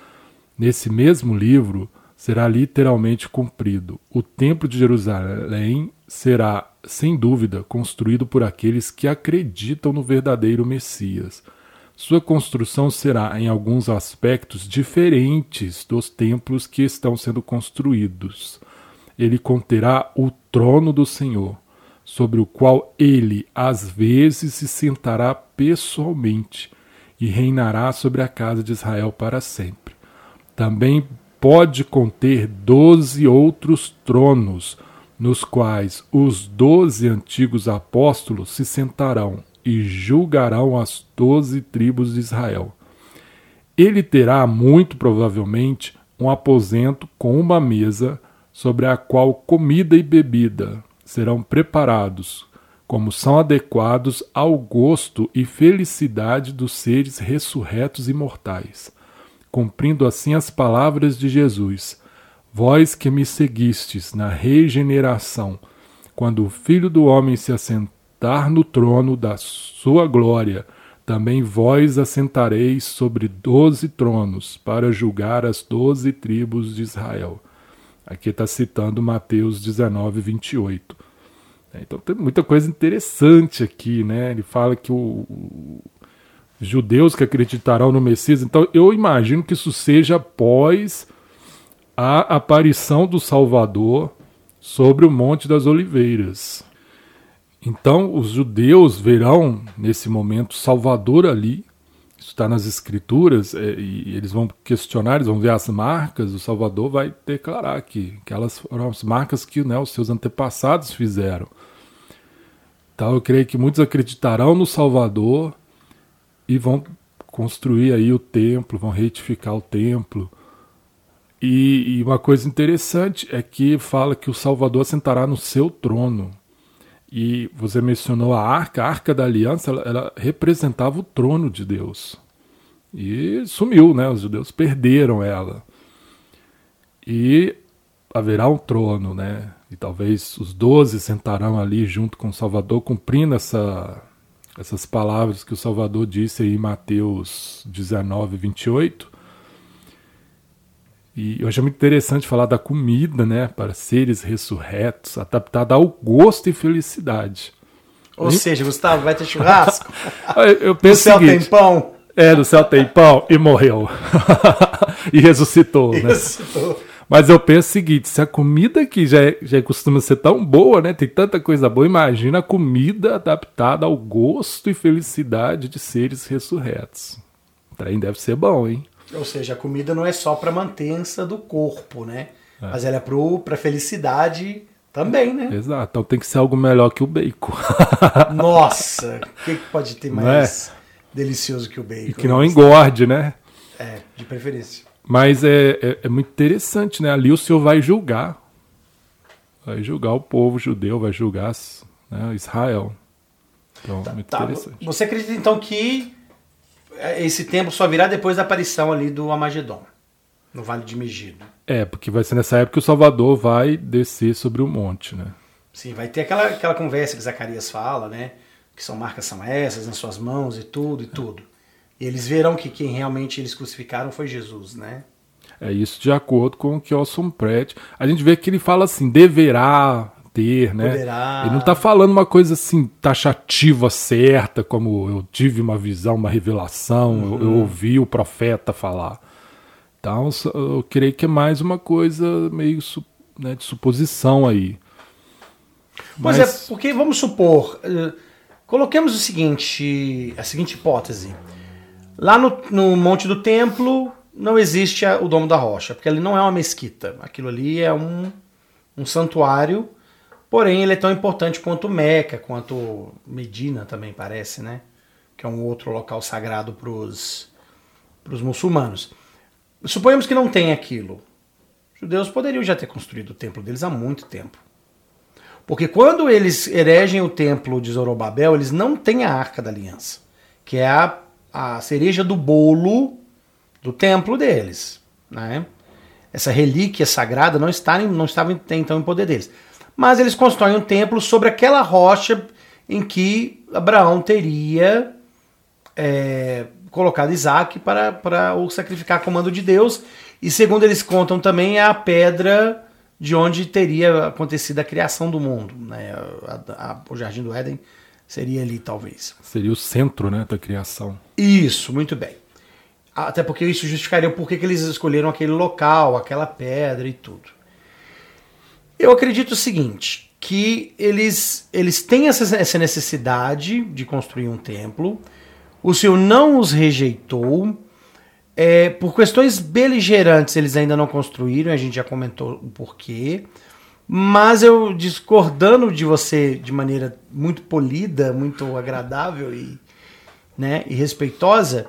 nesse mesmo livro, será literalmente cumprido. O Templo de Jerusalém será, sem dúvida, construído por aqueles que acreditam no verdadeiro Messias. Sua construção será, em alguns aspectos, diferentes dos templos que estão sendo construídos. Ele conterá o trono do Senhor, sobre o qual ele, às vezes, se sentará pessoalmente e reinará sobre a casa de Israel para sempre. Também pode conter doze outros tronos, nos quais os doze antigos apóstolos se sentarão e julgarão as doze tribos de Israel. Ele terá, muito provavelmente, um aposento com uma mesa sobre a qual comida e bebida serão preparados, como são adequados ao gosto e felicidade dos seres ressurretos e mortais cumprindo assim as palavras de Jesus: Vós que me seguistes na regeneração, quando o Filho do Homem se assentar no trono da sua glória, também vós assentareis sobre doze tronos, para julgar as doze tribos de Israel. Aqui está citando Mateus 19, 28. Então tem muita coisa interessante aqui, né? Ele fala que o, judeus que acreditarão no Messias. Então eu imagino que isso seja após a aparição do Salvador sobre o Monte das Oliveiras. Então os judeus verão nesse momento Salvador ali. Isso está nas escrituras é, e eles vão questionar, eles vão ver as marcas. O Salvador vai declarar que aquelas foram as marcas que né, os seus antepassados fizeram. Então eu creio que muitos acreditarão no Salvador e vão construir aí o templo, vão retificar o templo. E, e, uma coisa interessante é que fala que o Salvador sentará no seu trono. E você mencionou a arca, a arca da aliança, ela, ela representava o trono de Deus. E sumiu, né? Os judeus perderam ela. E haverá um trono, né? E talvez os doze sentarão ali junto com o Salvador, cumprindo essa essas palavras que o Salvador disse aí em Mateus 19, 28. E eu achei muito interessante falar da comida, né, para seres ressurretos, adaptada ao gosto e felicidade. Ou e... seja, Gustavo, vai ter churrasco? eu penso no céu seguinte, tem pão? É, no céu tem pão e morreu. e ressuscitou, e né? Ressuscitou. Mas eu penso o seguinte: se a comida que já, é, já costuma ser tão boa, né? Tem tanta coisa boa, imagina a comida adaptada ao gosto e felicidade de seres ressurretos. O trem deve ser bom, hein? Ou seja, a comida não é só para mantença do corpo, né? É. Mas ela é para felicidade também, né? Exato. Então tem que ser algo melhor que o bacon. Nossa, o que, pode ter mais é? delicioso que o bacon? E que não engorde, né? É, de preferência. Mas é, é, é, muito interessante, né? Ali o Senhor vai julgar. Vai julgar o povo judeu, vai julgar né, Israel. Então, tá, muito tá. interessante. Você acredita então que esse tempo só virá depois da aparição ali do Amagedon, no Vale de Megido? É, porque vai ser nessa época que o Salvador vai descer sobre o monte, né? Sim, vai ter aquela, aquela conversa que Zacarias fala, né? Que são marcas são essas nas suas mãos e tudo e tudo. E eles verão que quem realmente eles crucificaram foi Jesus, né? É isso de acordo com o que Orson Pratt. A gente vê que ele fala assim, deverá ter, né? Poderá. Ele não está falando uma coisa assim taxativa certa, como eu tive uma visão, uma revelação, uhum. eu, eu, ouvi o profeta falar. Então, eu creio que é mais uma coisa meio né, de suposição aí. Mas... Pois é, porque vamos supor, uh, coloquemos o seguinte, a seguinte hipótese. Lá no, no Monte do Templo não existe a, o Domo da Rocha, porque ele não é uma mesquita. Aquilo ali é um, um santuário, porém ele é tão importante quanto Meca, quanto Medina também parece, né? Que é um outro local sagrado para os muçulmanos. Suponhamos que não tem aquilo. Os judeus poderiam já ter construído o templo deles há muito tempo. Porque quando eles eregem o templo de Zorobabel, eles não têm a Arca da Aliança, que é a, a cereja do bolo do templo deles. Né? Essa relíquia sagrada não, está, não estava então em poder deles. Mas eles constroem um templo sobre aquela rocha em que Abraão teria é, colocado Isaac para, para o sacrificar a comando de Deus. E segundo eles contam também, é a pedra de onde teria acontecido a criação do mundo. Né? A, a, o Jardim do Éden seria ali, talvez. Seria o centro né, da criação. Isso, muito bem. Até porque isso justificaria o porquê que eles escolheram aquele local, aquela pedra e tudo. Eu acredito o seguinte, que eles, eles têm essa, essa necessidade de construir um templo, o Senhor não os rejeitou. É, por questões beligerantes, eles ainda não construíram, a gente já comentou o porquê. Mas eu discordando de você de maneira muito polida, muito agradável e, né, e respeitosa,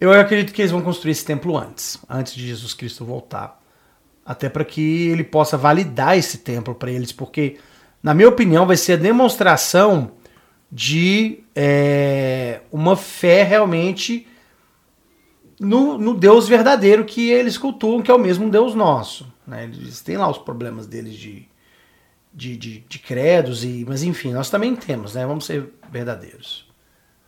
eu acredito que eles vão construir esse templo antes, antes de Jesus Cristo voltar. Até para que ele possa validar esse templo para eles, porque, na minha opinião, vai ser a demonstração de é, uma fé realmente no, no, Deus verdadeiro que eles cultuam, que é o mesmo Deus nosso. Né? Eles têm lá os problemas deles de, de, de, de credos, e, mas enfim, nós também temos, né? vamos ser verdadeiros.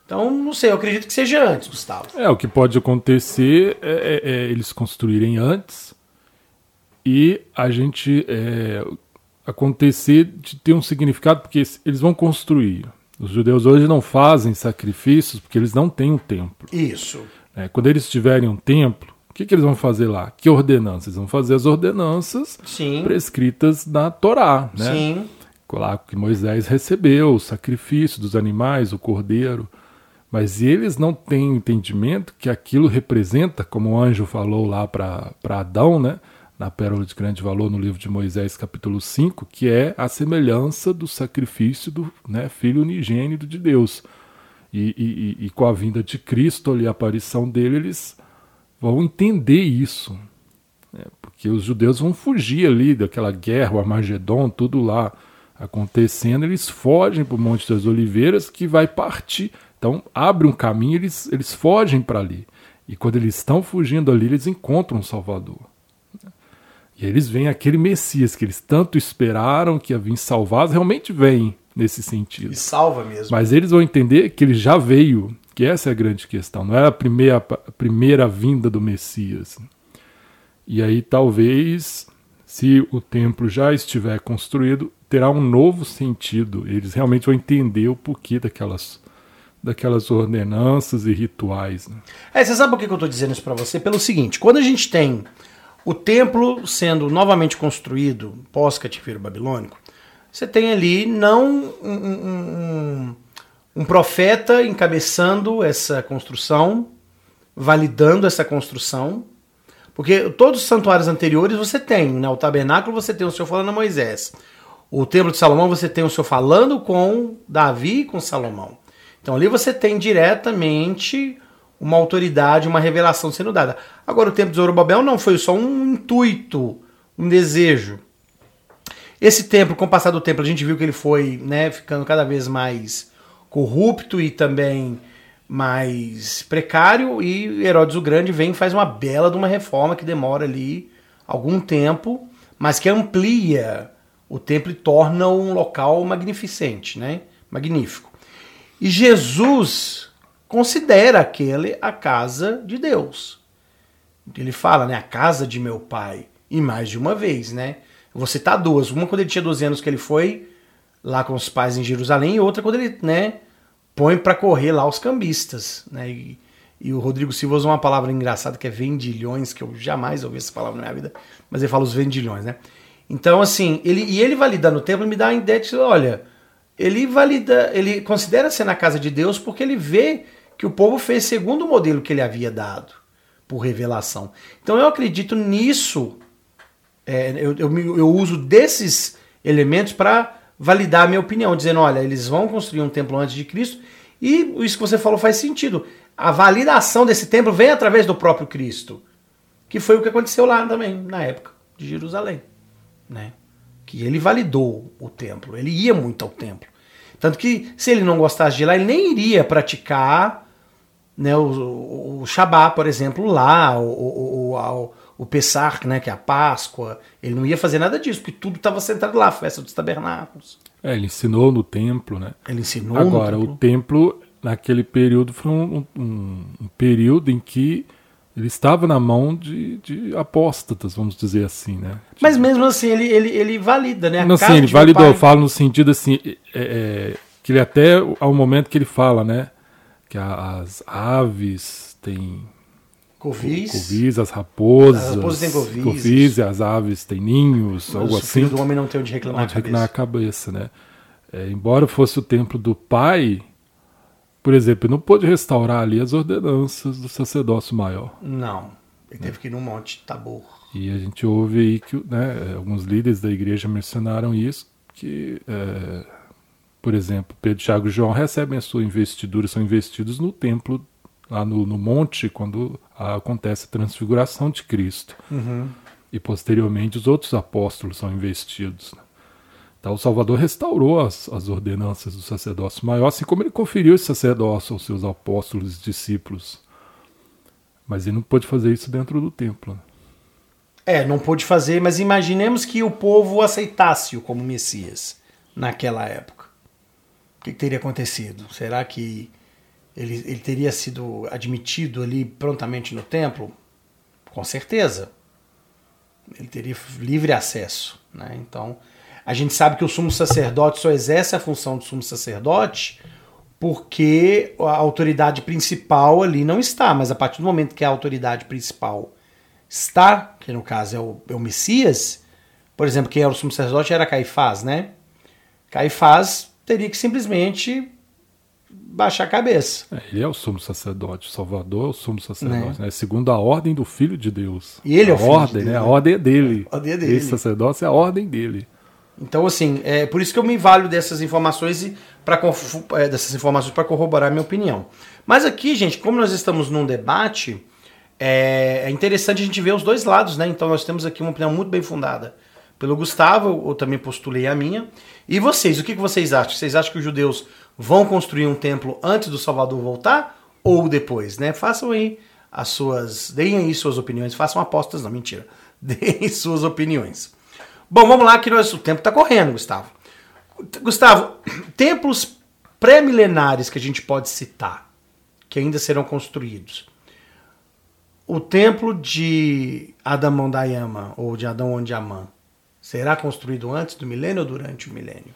Então, não sei, eu acredito que seja antes, Gustavo. É, o que pode acontecer é, é, é eles construírem antes e a gente é, acontecer de ter um significado, porque eles vão construir. Os judeus hoje não fazem sacrifícios porque eles não têm um templo. Isso. É, quando eles tiverem um templo, o que, que eles vão fazer lá? Que ordenanças? Eles vão fazer as ordenanças Sim. prescritas na Torá, né? Sim. Lá que Moisés recebeu, o sacrifício dos animais, o cordeiro. Mas eles não têm entendimento que aquilo representa, como o anjo falou lá para Adão, né? Na Pérola de Grande Valor, no livro de Moisés, capítulo 5, que é a semelhança do sacrifício do né, Filho unigênito de Deus. E, e, e, com a vinda de Cristo ali, a aparição dele, eles vão entender isso. Né, porque os judeus vão fugir ali daquela guerra, o Armagedon, tudo lá acontecendo, eles fogem para o Monte das Oliveiras, que vai partir. Então, abre um caminho, eles, eles fogem para ali. E quando eles estão fugindo ali, eles encontram um Salvador. E eles veem aquele Messias que eles tanto esperaram que ia vir salvar, realmente vem nesse sentido. E salva mesmo. Mas eles vão entender que ele já veio, que essa é a grande questão, não é a primeira, a primeira vinda do Messias. E aí talvez, se o templo já estiver construído, terá um novo sentido. Eles realmente vão entender o porquê daquelas daquelas ordenanças e rituais. Né? É, você sabe por que eu estou dizendo isso para você? Pelo seguinte, quando a gente tem o templo sendo novamente construído pós-cativeiro babilônico, você tem ali não um, um, um, profeta encabeçando essa construção, validando essa construção, porque todos os santuários anteriores você tem, né? o tabernáculo você tem o Senhor falando a Moisés, o templo de Salomão você tem o Senhor falando com Davi e com Salomão. Então ali você tem diretamente uma autoridade, uma revelação sendo dada. Agora, o tempo de Zorobabel não foi só um intuito, um desejo. Esse templo, com o passar do tempo, a gente viu que ele foi né, ficando cada vez mais corrupto e também mais precário, e Herodes o Grande vem e faz uma bela de uma reforma que demora ali algum tempo, mas que amplia o templo e torna um local magnificente, né? magnífico. E Jesus considera aquele a casa de Deus. Ele fala, né, a casa de meu pai, e mais de uma vez, né? Vou citar duas. Uma quando ele tinha 12 anos que ele foi lá com os pais em Jerusalém, e outra quando ele, né, põe para correr lá os cambistas, né? E, E o Rodrigo Silva usa uma palavra engraçada que é vendilhões, que eu jamais ouvi essa palavra na minha vida, mas ele fala os vendilhões, né? Então, assim, ele, e ele validando o templo me dá a ideia de, olha, ele valida, ele considera ser na casa de Deus porque ele vê que o povo fez segundo o modelo que ele havia dado por revelação. Então eu acredito nisso, é, eu, eu, eu uso desses elementos para validar a minha opinião, dizendo, olha, eles vão construir um templo antes de Cristo e isso que você falou faz sentido. A validação desse templo vem através do próprio Cristo, que foi o que aconteceu lá também, na época de Jerusalém. Né? Que ele validou o templo, ele ia muito ao templo. Tanto que se ele não gostasse de ir lá, ele nem iria praticar né, o, o Shabá, por exemplo, lá, o, o, o, o Pessar, né, que é a Páscoa. Ele não ia fazer nada disso, porque tudo estava centrado lá, a festa dos tabernáculos. É, ele ensinou no templo, né? Ele ensinou Agora, o templo, naquele período, foi um, um, um, período em que ele estava na mão de, de apóstatas, vamos dizer assim, né? Mas mesmo assim, ele, ele, ele valida, né? A não, sim, ele validou, eu falo no sentido assim, é, é, que ele até, ao momento que ele fala, né? Que as aves têm Covis. Covis, as raposas. As raposas têm covis. Covis, as aves têm ninhos, Mas algo assim. O do homem não tem onde reclamar onde a cabeça. a cabeça, né? É, embora fosse o templo do pai, por exemplo, ele não pôde restaurar ali as ordenanças do sacerdócio maior. Não. Ele teve que ir num monte Tabor. E a gente ouve aí que né, alguns líderes da igreja mencionaram isso, que, é, por exemplo, Pedro, Tiago e João recebem a sua investidura, são investidos no templo lá no, no monte, quando acontece a transfiguração de Cristo. Uhum. E posteriormente os outros apóstolos são investidos. Né? Então o Salvador restaurou as, as ordenanças do sacerdócio maior, assim como ele conferiu esse sacerdócio aos seus apóstolos e discípulos. Mas ele não pôde fazer isso dentro do templo. Né? É, não pôde fazer, mas imaginemos que o povo aceitasse-o como Messias naquela época. Que, que teria acontecido? Será que ele, ele teria sido admitido ali prontamente no templo? Com certeza. Ele teria livre acesso. Né? Então, a gente sabe que o sumo sacerdote só exerce a função do sumo sacerdote porque a autoridade principal ali não está, mas a partir do momento que a autoridade principal está, que no caso é o, é o Messias, por exemplo, quem era o sumo sacerdote era Caifás, né? Caifás teria que simplesmente baixar a cabeça. É, ele é o sumo sacerdote, o Salvador é o sumo sacerdote, né? né? Segundo a ordem do Filho de Deus. E ele a é o filho ordem, de Deus, né? A ordem é dele. A ordem é dele. Esse sacerdócio é a ordem dele. Então, assim, é por isso que eu me valho dessas informações para é, dessas informações para corroborar a minha opinião. Mas aqui, gente, como nós estamos num debate, é, é interessante a gente ver os dois lados, né? Então nós temos aqui uma opinião muito bem fundada pelo Gustavo, eu também postulei a minha. E vocês, o que vocês acham? Vocês acham que os judeus vão construir um templo antes do Salvador voltar ou depois, né? Façam aí as suas, deem aí suas opiniões, façam apostas, não, mentira. Deem suas opiniões. Bom, vamos lá que nós, o tempo está correndo, Gustavo. Gustavo, templos pré-milenares que a gente pode citar, que ainda serão construídos. O templo de Adamão Dayama, ou de Adão Ondiamã, será construído antes do milênio ou durante o milênio?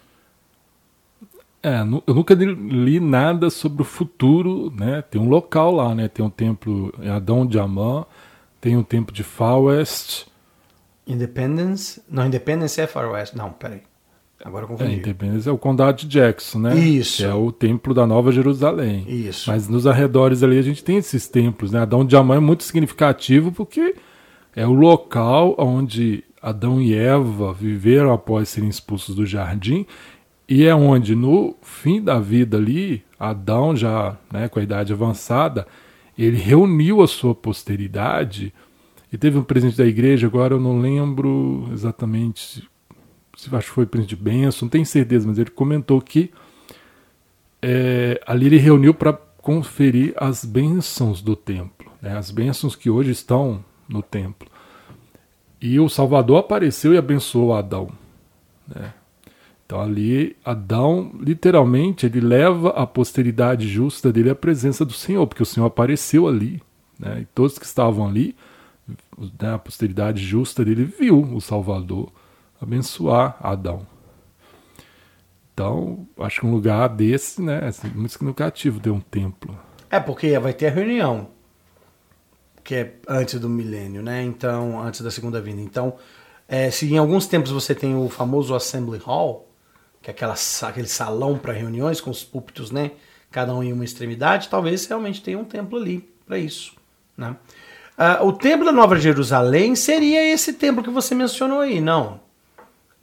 É, eu nunca li nada sobre o futuro, né? Tem um local lá, né? Tem um templo em Adão de Amã, tem um templo de Far West. Independence? Não, Independence é Far West. Não, peraí. Agora eu confundi. É, Independence é o condado de Jackson, né? Isso. Que é o templo da Nova Jerusalém. Isso. Mas nos arredores ali a gente tem esses templos, né? Adão de Amã é muito significativo porque é o local onde Adão e Eva viveram após serem expulsos do jardim e é onde, no fim da vida ali, Adão, já né, com a idade avançada, ele reuniu a sua posteridade e teve um presidente da igreja, agora eu não lembro exatamente se acho que foi presidente de Benção, não tenho certeza, mas ele comentou que é, ali ele reuniu para conferir as bênçãos do templo, né, as bênçãos que hoje estão no templo. E o Salvador apareceu e abençoou Adão. Né? Então ali Adão, literalmente, ele leva a posteridade justa dele à presença do Senhor, porque o Senhor apareceu ali, né? E todos que estavam ali, né, a posteridade justa dele viu o Salvador abençoar Adão. Então, acho que um lugar desse, né, é muito significativo ter um templo. É, porque vai ter a reunião, que é antes do milênio, né? Então, antes da segunda vinda. Então, é, se em alguns tempos você tem o famoso Assembly Hall, que é aquela, aquele salão para reuniões com os púlpitos, né? Cada um em uma extremidade, talvez realmente tenha um templo ali para isso, né? Uh, o templo da Nova Jerusalém seria esse templo que você mencionou aí, não?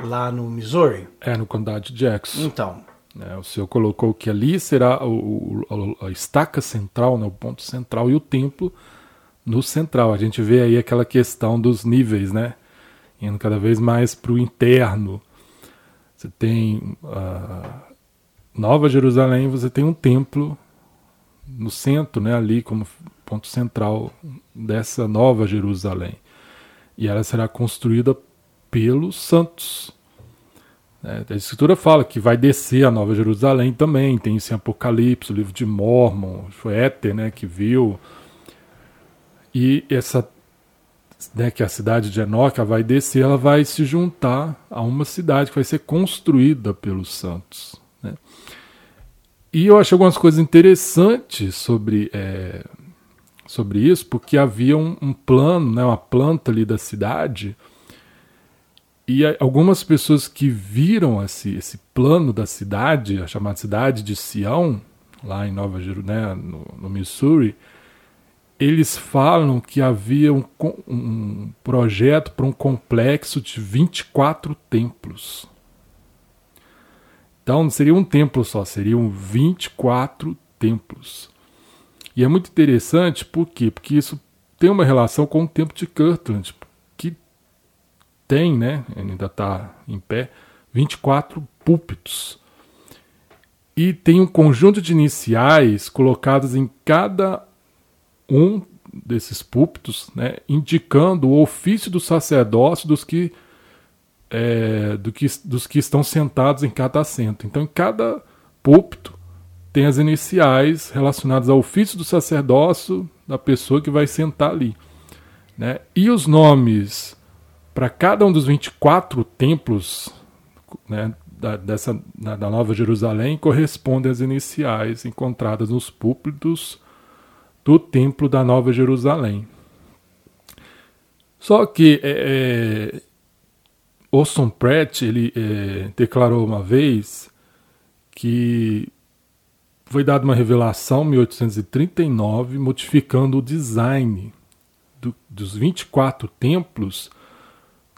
Lá no Missouri? É, no condado de Jackson. Então. É, o senhor colocou que ali será o, o, a estaca central, né, o ponto central, e o templo no central. A gente vê aí aquela questão dos níveis, né? Indo cada vez mais para o interno. Você tem uh, Nova Jerusalém, você tem um templo no centro, né, ali como ponto central dessa Nova Jerusalém. E ela será construída pelos santos. É, a Escritura fala que vai descer a Nova Jerusalém também, tem isso em Apocalipse, o livro de Mormon, foi Éter né, que viu. E essa, né, que a cidade de Enoca vai descer, ela vai se juntar a uma cidade que vai ser construída pelos santos. Né? E eu achei algumas coisas interessantes sobre, é, sobre isso, porque havia um, um plano, né, uma planta ali da cidade e algumas pessoas que viram esse, esse plano da cidade, a chamada cidade de Sião, lá em Nova Jerusalém, né, no, no Missouri, eles falam que havia um, um projeto para um complexo de 24 templos. Então não seria um templo só, seriam 24 templos. E é muito interessante, por quê? Porque isso tem uma relação com o templo de Kirtland, tem, né, ainda está em pé, 24 púlpitos. E tem um conjunto de iniciais colocados em cada um desses púlpitos, né, indicando o ofício do sacerdócio dos que, é, do que, dos que estão sentados em cada assento. Então, em cada púlpito tem as iniciais relacionadas ao ofício do sacerdócio da pessoa que vai sentar ali. Né? E os nomes para cada um dos 24 templos né, da, dessa, da Nova Jerusalém correspondem as iniciais encontradas nos púlpitos do Templo da Nova Jerusalém. Só que é, é, Orson Pratt ele é, declarou uma vez que foi dada uma revelação em 1839 modificando o design do, dos 24 templos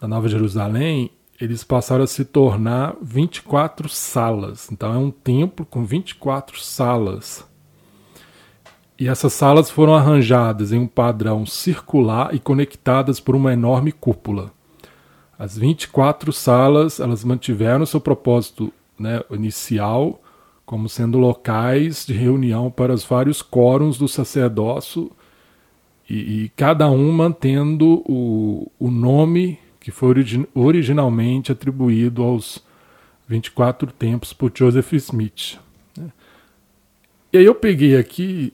da Nova Jerusalém, eles passaram a se tornar 24 salas. Então é um templo com 24 salas. E essas salas foram arranjadas em um padrão circular e conectadas por uma enorme cúpula. As 24 salas, elas mantiveram seu propósito né, inicial como sendo locais de reunião para os vários quórums do sacerdócio e, e cada um mantendo o, o nome que foi origi originalmente atribuído aos 24 tempos por Joseph Smith. Né? E aí eu peguei aqui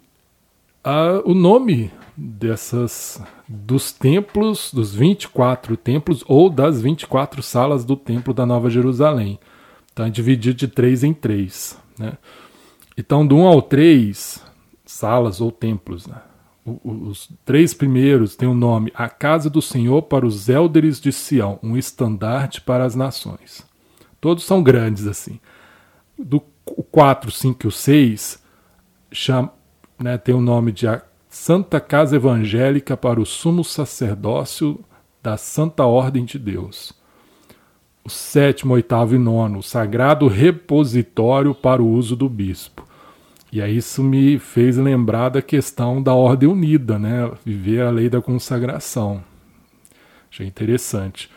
a, o nome dessas dos templos, dos 24 templos ou das 24 salas do templo da Nova Jerusalém. Então é dividido de três em três. Né? Então, do 1 ao 3, salas ou templos. Né? os três primeiros têm o nome A Casa do Senhor para os Élderes de Sião, um estandarte para as nações. Todos são grandes assim. Do 4, 5 e o 6 chama, né, tem o nome de Santa Casa Evangélica para o Sumo Sacerdócio da Santa Ordem de Deus. O sétimo, oitavo e nono, o Sagrado Repositório para o uso do Bispo. E aí isso me fez lembrar da questão da ordem unida, né? Viver a lei da consagração. Achei interessante.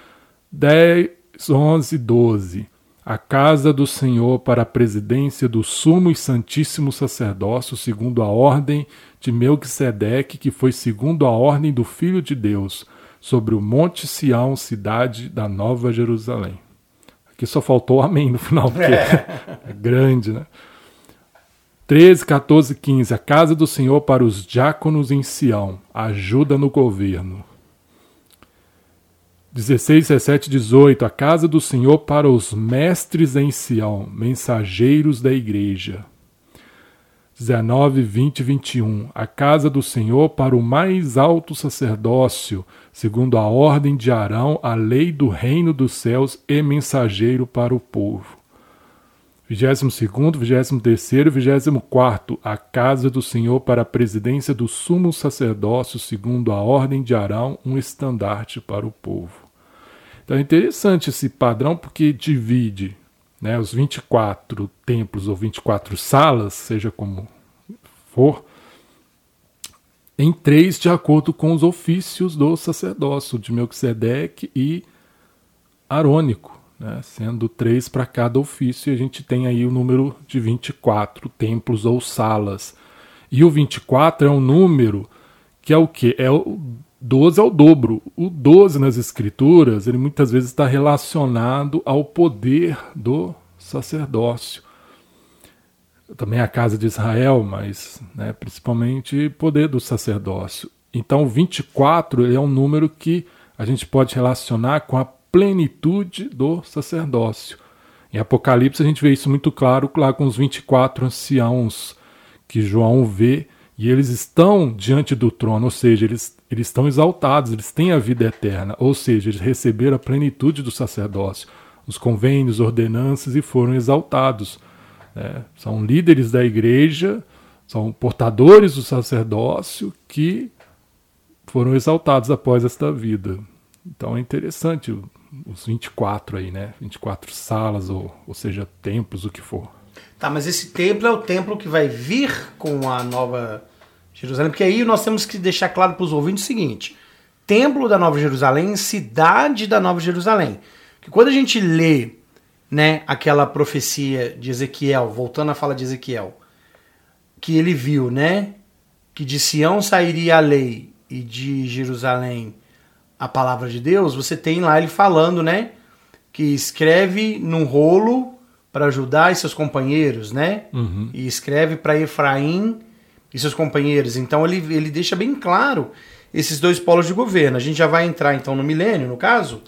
10, 11, 12. A casa do Senhor para a presidência do sumo e santíssimo sacerdócio, segundo a ordem de Melquisedeque, que foi segundo a ordem do Filho de Deus, sobre o Monte Sião, cidade da Nova Jerusalém. Aqui só faltou amém no final, porque é grande, né? 13, 14, 15. A casa do Senhor para os diáconos em Sião. Ajuda no governo. 16, 17, 18. A casa do Senhor para os mestres em Sião, mensageiros da igreja. 19, 20 e 21. A casa do Senhor para o mais alto sacerdócio, segundo a ordem de Arão, a lei do reino dos céus e mensageiro para o povo. 22, 23 e 24. A casa do Senhor para a presidência do sumo sacerdócio, segundo a ordem de Arão, um estandarte para o povo. Então é interessante esse padrão porque divide né, os 24 templos ou 24 salas, seja como for, em três de acordo com os ofícios do sacerdócio de Melquisedeque e Arônico, né, sendo três para cada ofício, e a gente tem aí o número de 24 templos ou salas. E o 24 é um número que é o que? É o 12 é o dobro. O 12 nas escrituras, ele muitas vezes está relacionado ao poder do sacerdócio. Também a casa de Israel, mas né, principalmente poder do sacerdócio. Então, 24 ele é um número que a gente pode relacionar com a plenitude do sacerdócio. Em Apocalipse a gente vê isso muito claro lá com os 24 anciãos que João vê e eles estão diante do trono, ou seja, eles, eles estão exaltados, eles têm a vida eterna, ou seja, eles receberam a plenitude do sacerdócio, os convênios, ordenanças e foram exaltados. Né? São líderes da igreja, são portadores do sacerdócio que foram exaltados após esta vida. Então é interessante os 24 aí, né? 24 salas, ou, ou seja, templos, o que for. Tá, mas esse templo é o templo que vai vir com a nova Jerusalém, porque aí nós temos que deixar claro para os ouvintes o seguinte: Templo da Nova Jerusalém, cidade da Nova Jerusalém. Que quando a gente lê, né, aquela profecia de Ezequiel, voltando à fala de Ezequiel, que ele viu, né, que de Sião sairia a lei e de Jerusalém a palavra de Deus, você tem lá ele falando, né, que escreve num rolo para Judá e seus companheiros, né? Uhum. E escreve para Efraim e seus companheiros. Então ele, ele deixa bem claro esses dois polos de governo. A gente já vai entrar então no milênio, no caso?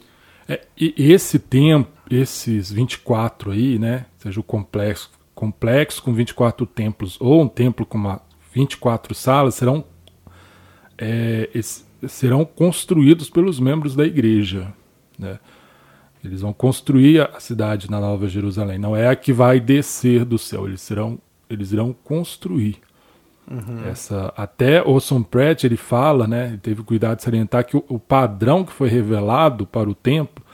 É, e esse tempo, esses 24 aí, né? Seja o complexo, complexo com 24 templos ou um templo com uma 24 salas, serão, é, serão construídos pelos membros da igreja. Né? Eles vão construir a cidade na Nova Jerusalém. Não é a que vai descer do céu. Eles serão, eles irão construir. Uhum. Essa, até Orson Pratt ele fala, né, ele teve cuidado de salientar que o, o, padrão que foi revelado para o templo,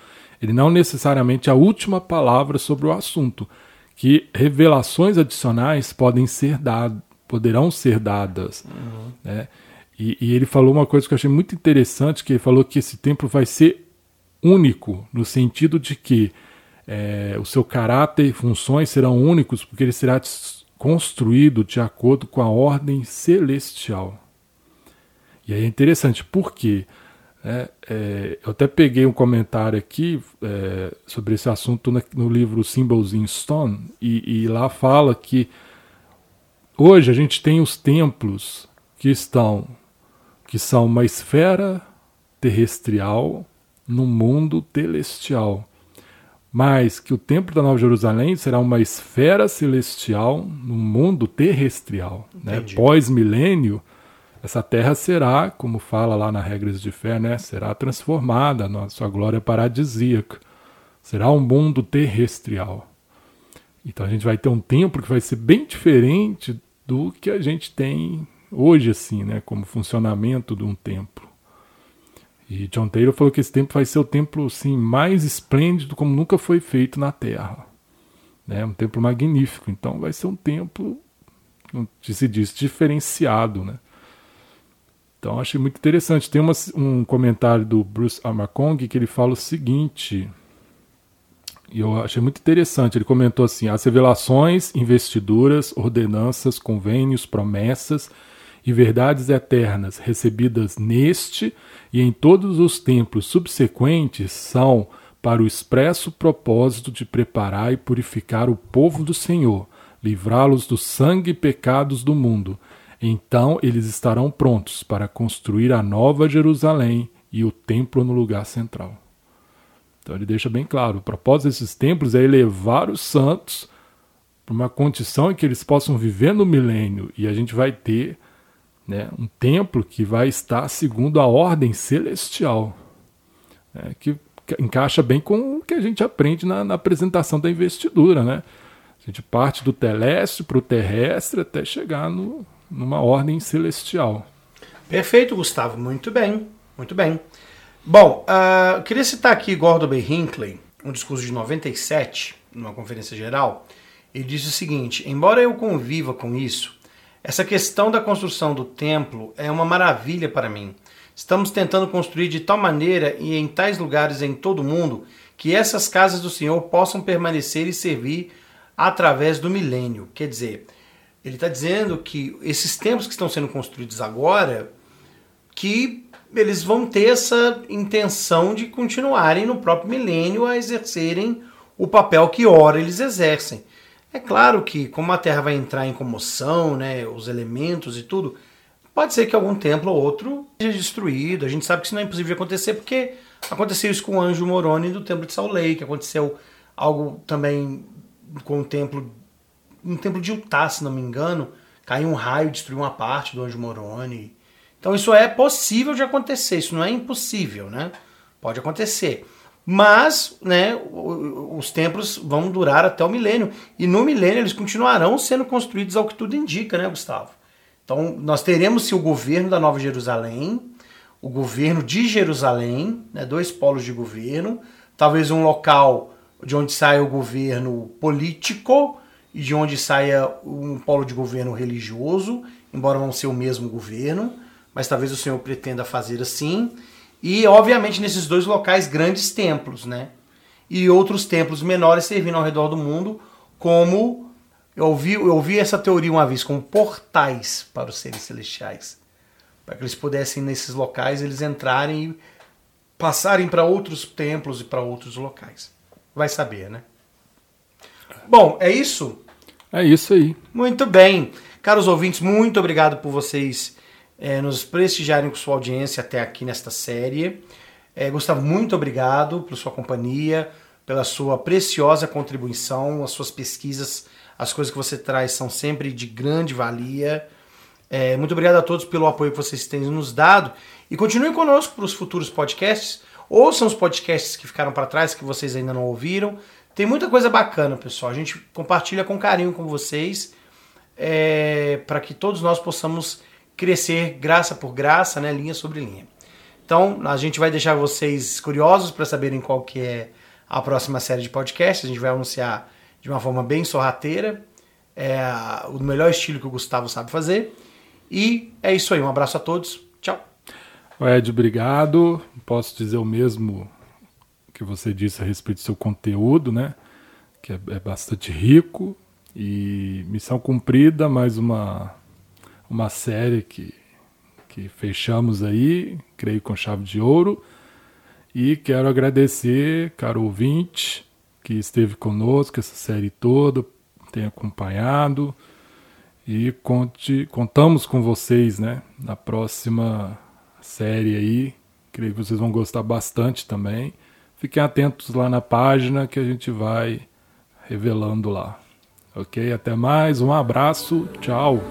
ele não necessariamente é a última palavra sobre o assunto, que revelações adicionais podem ser dadas, poderão ser dadas, uhum. né? E, e, ele falou uma coisa que eu achei muito interessante, que ele falou que esse templo vai ser único, no sentido de que é, o seu caráter e funções serão únicos, porque ele será construído de acordo com a ordem celestial. E aí é interessante, por quê? É, é, eu até peguei um comentário aqui é, sobre esse assunto no, no livro Symbols in Stone, e, e lá fala que hoje a gente tem os templos que estão que são uma esfera terrestrial no mundo celestial. Mas que o Templo da Nova Jerusalém será uma esfera celestial no mundo terrestrial. Né? Pós-milênio, essa terra será, como fala lá na Regras de Fé, né? será transformada na sua glória paradisíaca. Será um mundo terrestrial. Então a gente vai ter um templo que vai ser bem diferente do que a gente tem hoje, assim, né? Como funcionamento de um templo. E John Taylor falou que esse templo vai ser o templo assim, mais esplêndido como nunca foi feito na Terra. É um templo magnífico. Então vai ser um templo, se diz, diferenciado. Né? Então achei muito interessante. Tem uma, um comentário do Bruce Armacong que ele fala o seguinte. E eu achei muito interessante. Ele comentou assim: as revelações, investiduras, ordenanças, convênios, promessas e verdades eternas recebidas neste e em todos os templos subsequentes são para o expresso propósito de preparar e purificar o povo do Senhor, livrá-los do sangue e pecados do mundo. Então eles estarão prontos para construir a nova Jerusalém e o templo no lugar central. Então ele deixa bem claro: o propósito desses templos é elevar os santos para uma condição em que eles possam viver no milênio e a gente vai ter né, um templo que vai estar segundo a ordem celestial, né, que, encaixa bem com o que a gente aprende na, na apresentação da investidura. Né? A gente parte do telestre para o terrestre até chegar no, numa ordem celestial. Perfeito, Gustavo. Muito bem, muito bem. Bom, uh, queria citar aqui Gordon B. Hinckley, um discurso de 97, numa conferência geral, ele disse o seguinte: embora eu conviva com isso, essa questão da construção do templo é uma maravilha para mim. Estamos tentando construir de tal maneira e em tais lugares em todo o mundo que essas casas do Senhor possam permanecer e servir através do milênio. Quer dizer, ele está dizendo que esses templos que estão sendo construídos agora, que eles vão ter essa intenção de continuarem no próprio milênio a exercerem o papel que ora eles exercem. É claro que, como a Terra vai entrar em comoção, né, os elementos e tudo, pode ser que algum templo ou outro seja destruído. A gente sabe que isso não é impossível de acontecer, porque aconteceu isso com o anjo Moroni do templo de Salt Lake, aconteceu algo também com o templo, um templo de Utah, se não me engano, caiu um raio e destruiu uma parte do anjo Moroni. Então isso é possível de acontecer, isso não é impossível, né? Pode acontecer. Mas, né, os templos vão durar até o milênio. E no milênio eles continuarão sendo construídos ao que tudo indica, né, Gustavo? Então, nós teremos se o governo da Nova Jerusalém, o governo de Jerusalém, né, dois polos de governo, talvez um local de onde saia o governo político e de onde saia um polo de governo religioso, embora não ser o mesmo governo, mas talvez o Senhor pretenda fazer assim. E, obviamente, nesses dois locais, grandes templos, né? E outros templos menores servindo ao redor do mundo, como eu ouvi, eu ouvi essa teoria uma vez, como portais para os seres celestiais. Para que eles pudessem, nesses locais, eles entrarem e passarem para outros templos e para outros locais. Vai saber, né? Bom, é isso? É isso aí. Muito bem. Caros ouvintes, muito obrigado por vocês é, nos prestigiarem com sua audiência até aqui nesta série. É, Gustavo, muito obrigado pela sua companhia, pela sua preciosa contribuição, as suas pesquisas, as coisas que você traz são sempre de grande valia. É, muito obrigado a todos pelo apoio que vocês têm nos dado e continuem conosco para os futuros podcasts. Ouçam os podcasts que ficaram para trás, que vocês ainda não ouviram. Tem muita coisa bacana, pessoal. A gente compartilha com carinho com vocês é, para que todos nós possamos crescer graça por graça, né, linha sobre linha. Então, a gente vai deixar vocês curiosos para saberem qual que é a próxima série de podcasts. A gente vai anunciar de uma forma bem sorrateira, é, o melhor estilo que o Gustavo sabe fazer. E é isso aí. Um abraço a todos. Tchau. Ed, obrigado. Posso dizer o mesmo que você disse a respeito do seu conteúdo, né? Que é, é bastante rico e missão cumprida, mais uma uma série que, que fechamos aí, creio com chave de ouro. E quero agradecer, caro ouvinte, que esteve conosco essa série toda, tem acompanhado. E conte, contamos com vocês né, na próxima série aí. Creio que vocês vão gostar bastante também. Fiquem atentos lá na página que a gente vai revelando lá. Ok? Até mais, um abraço, tchau!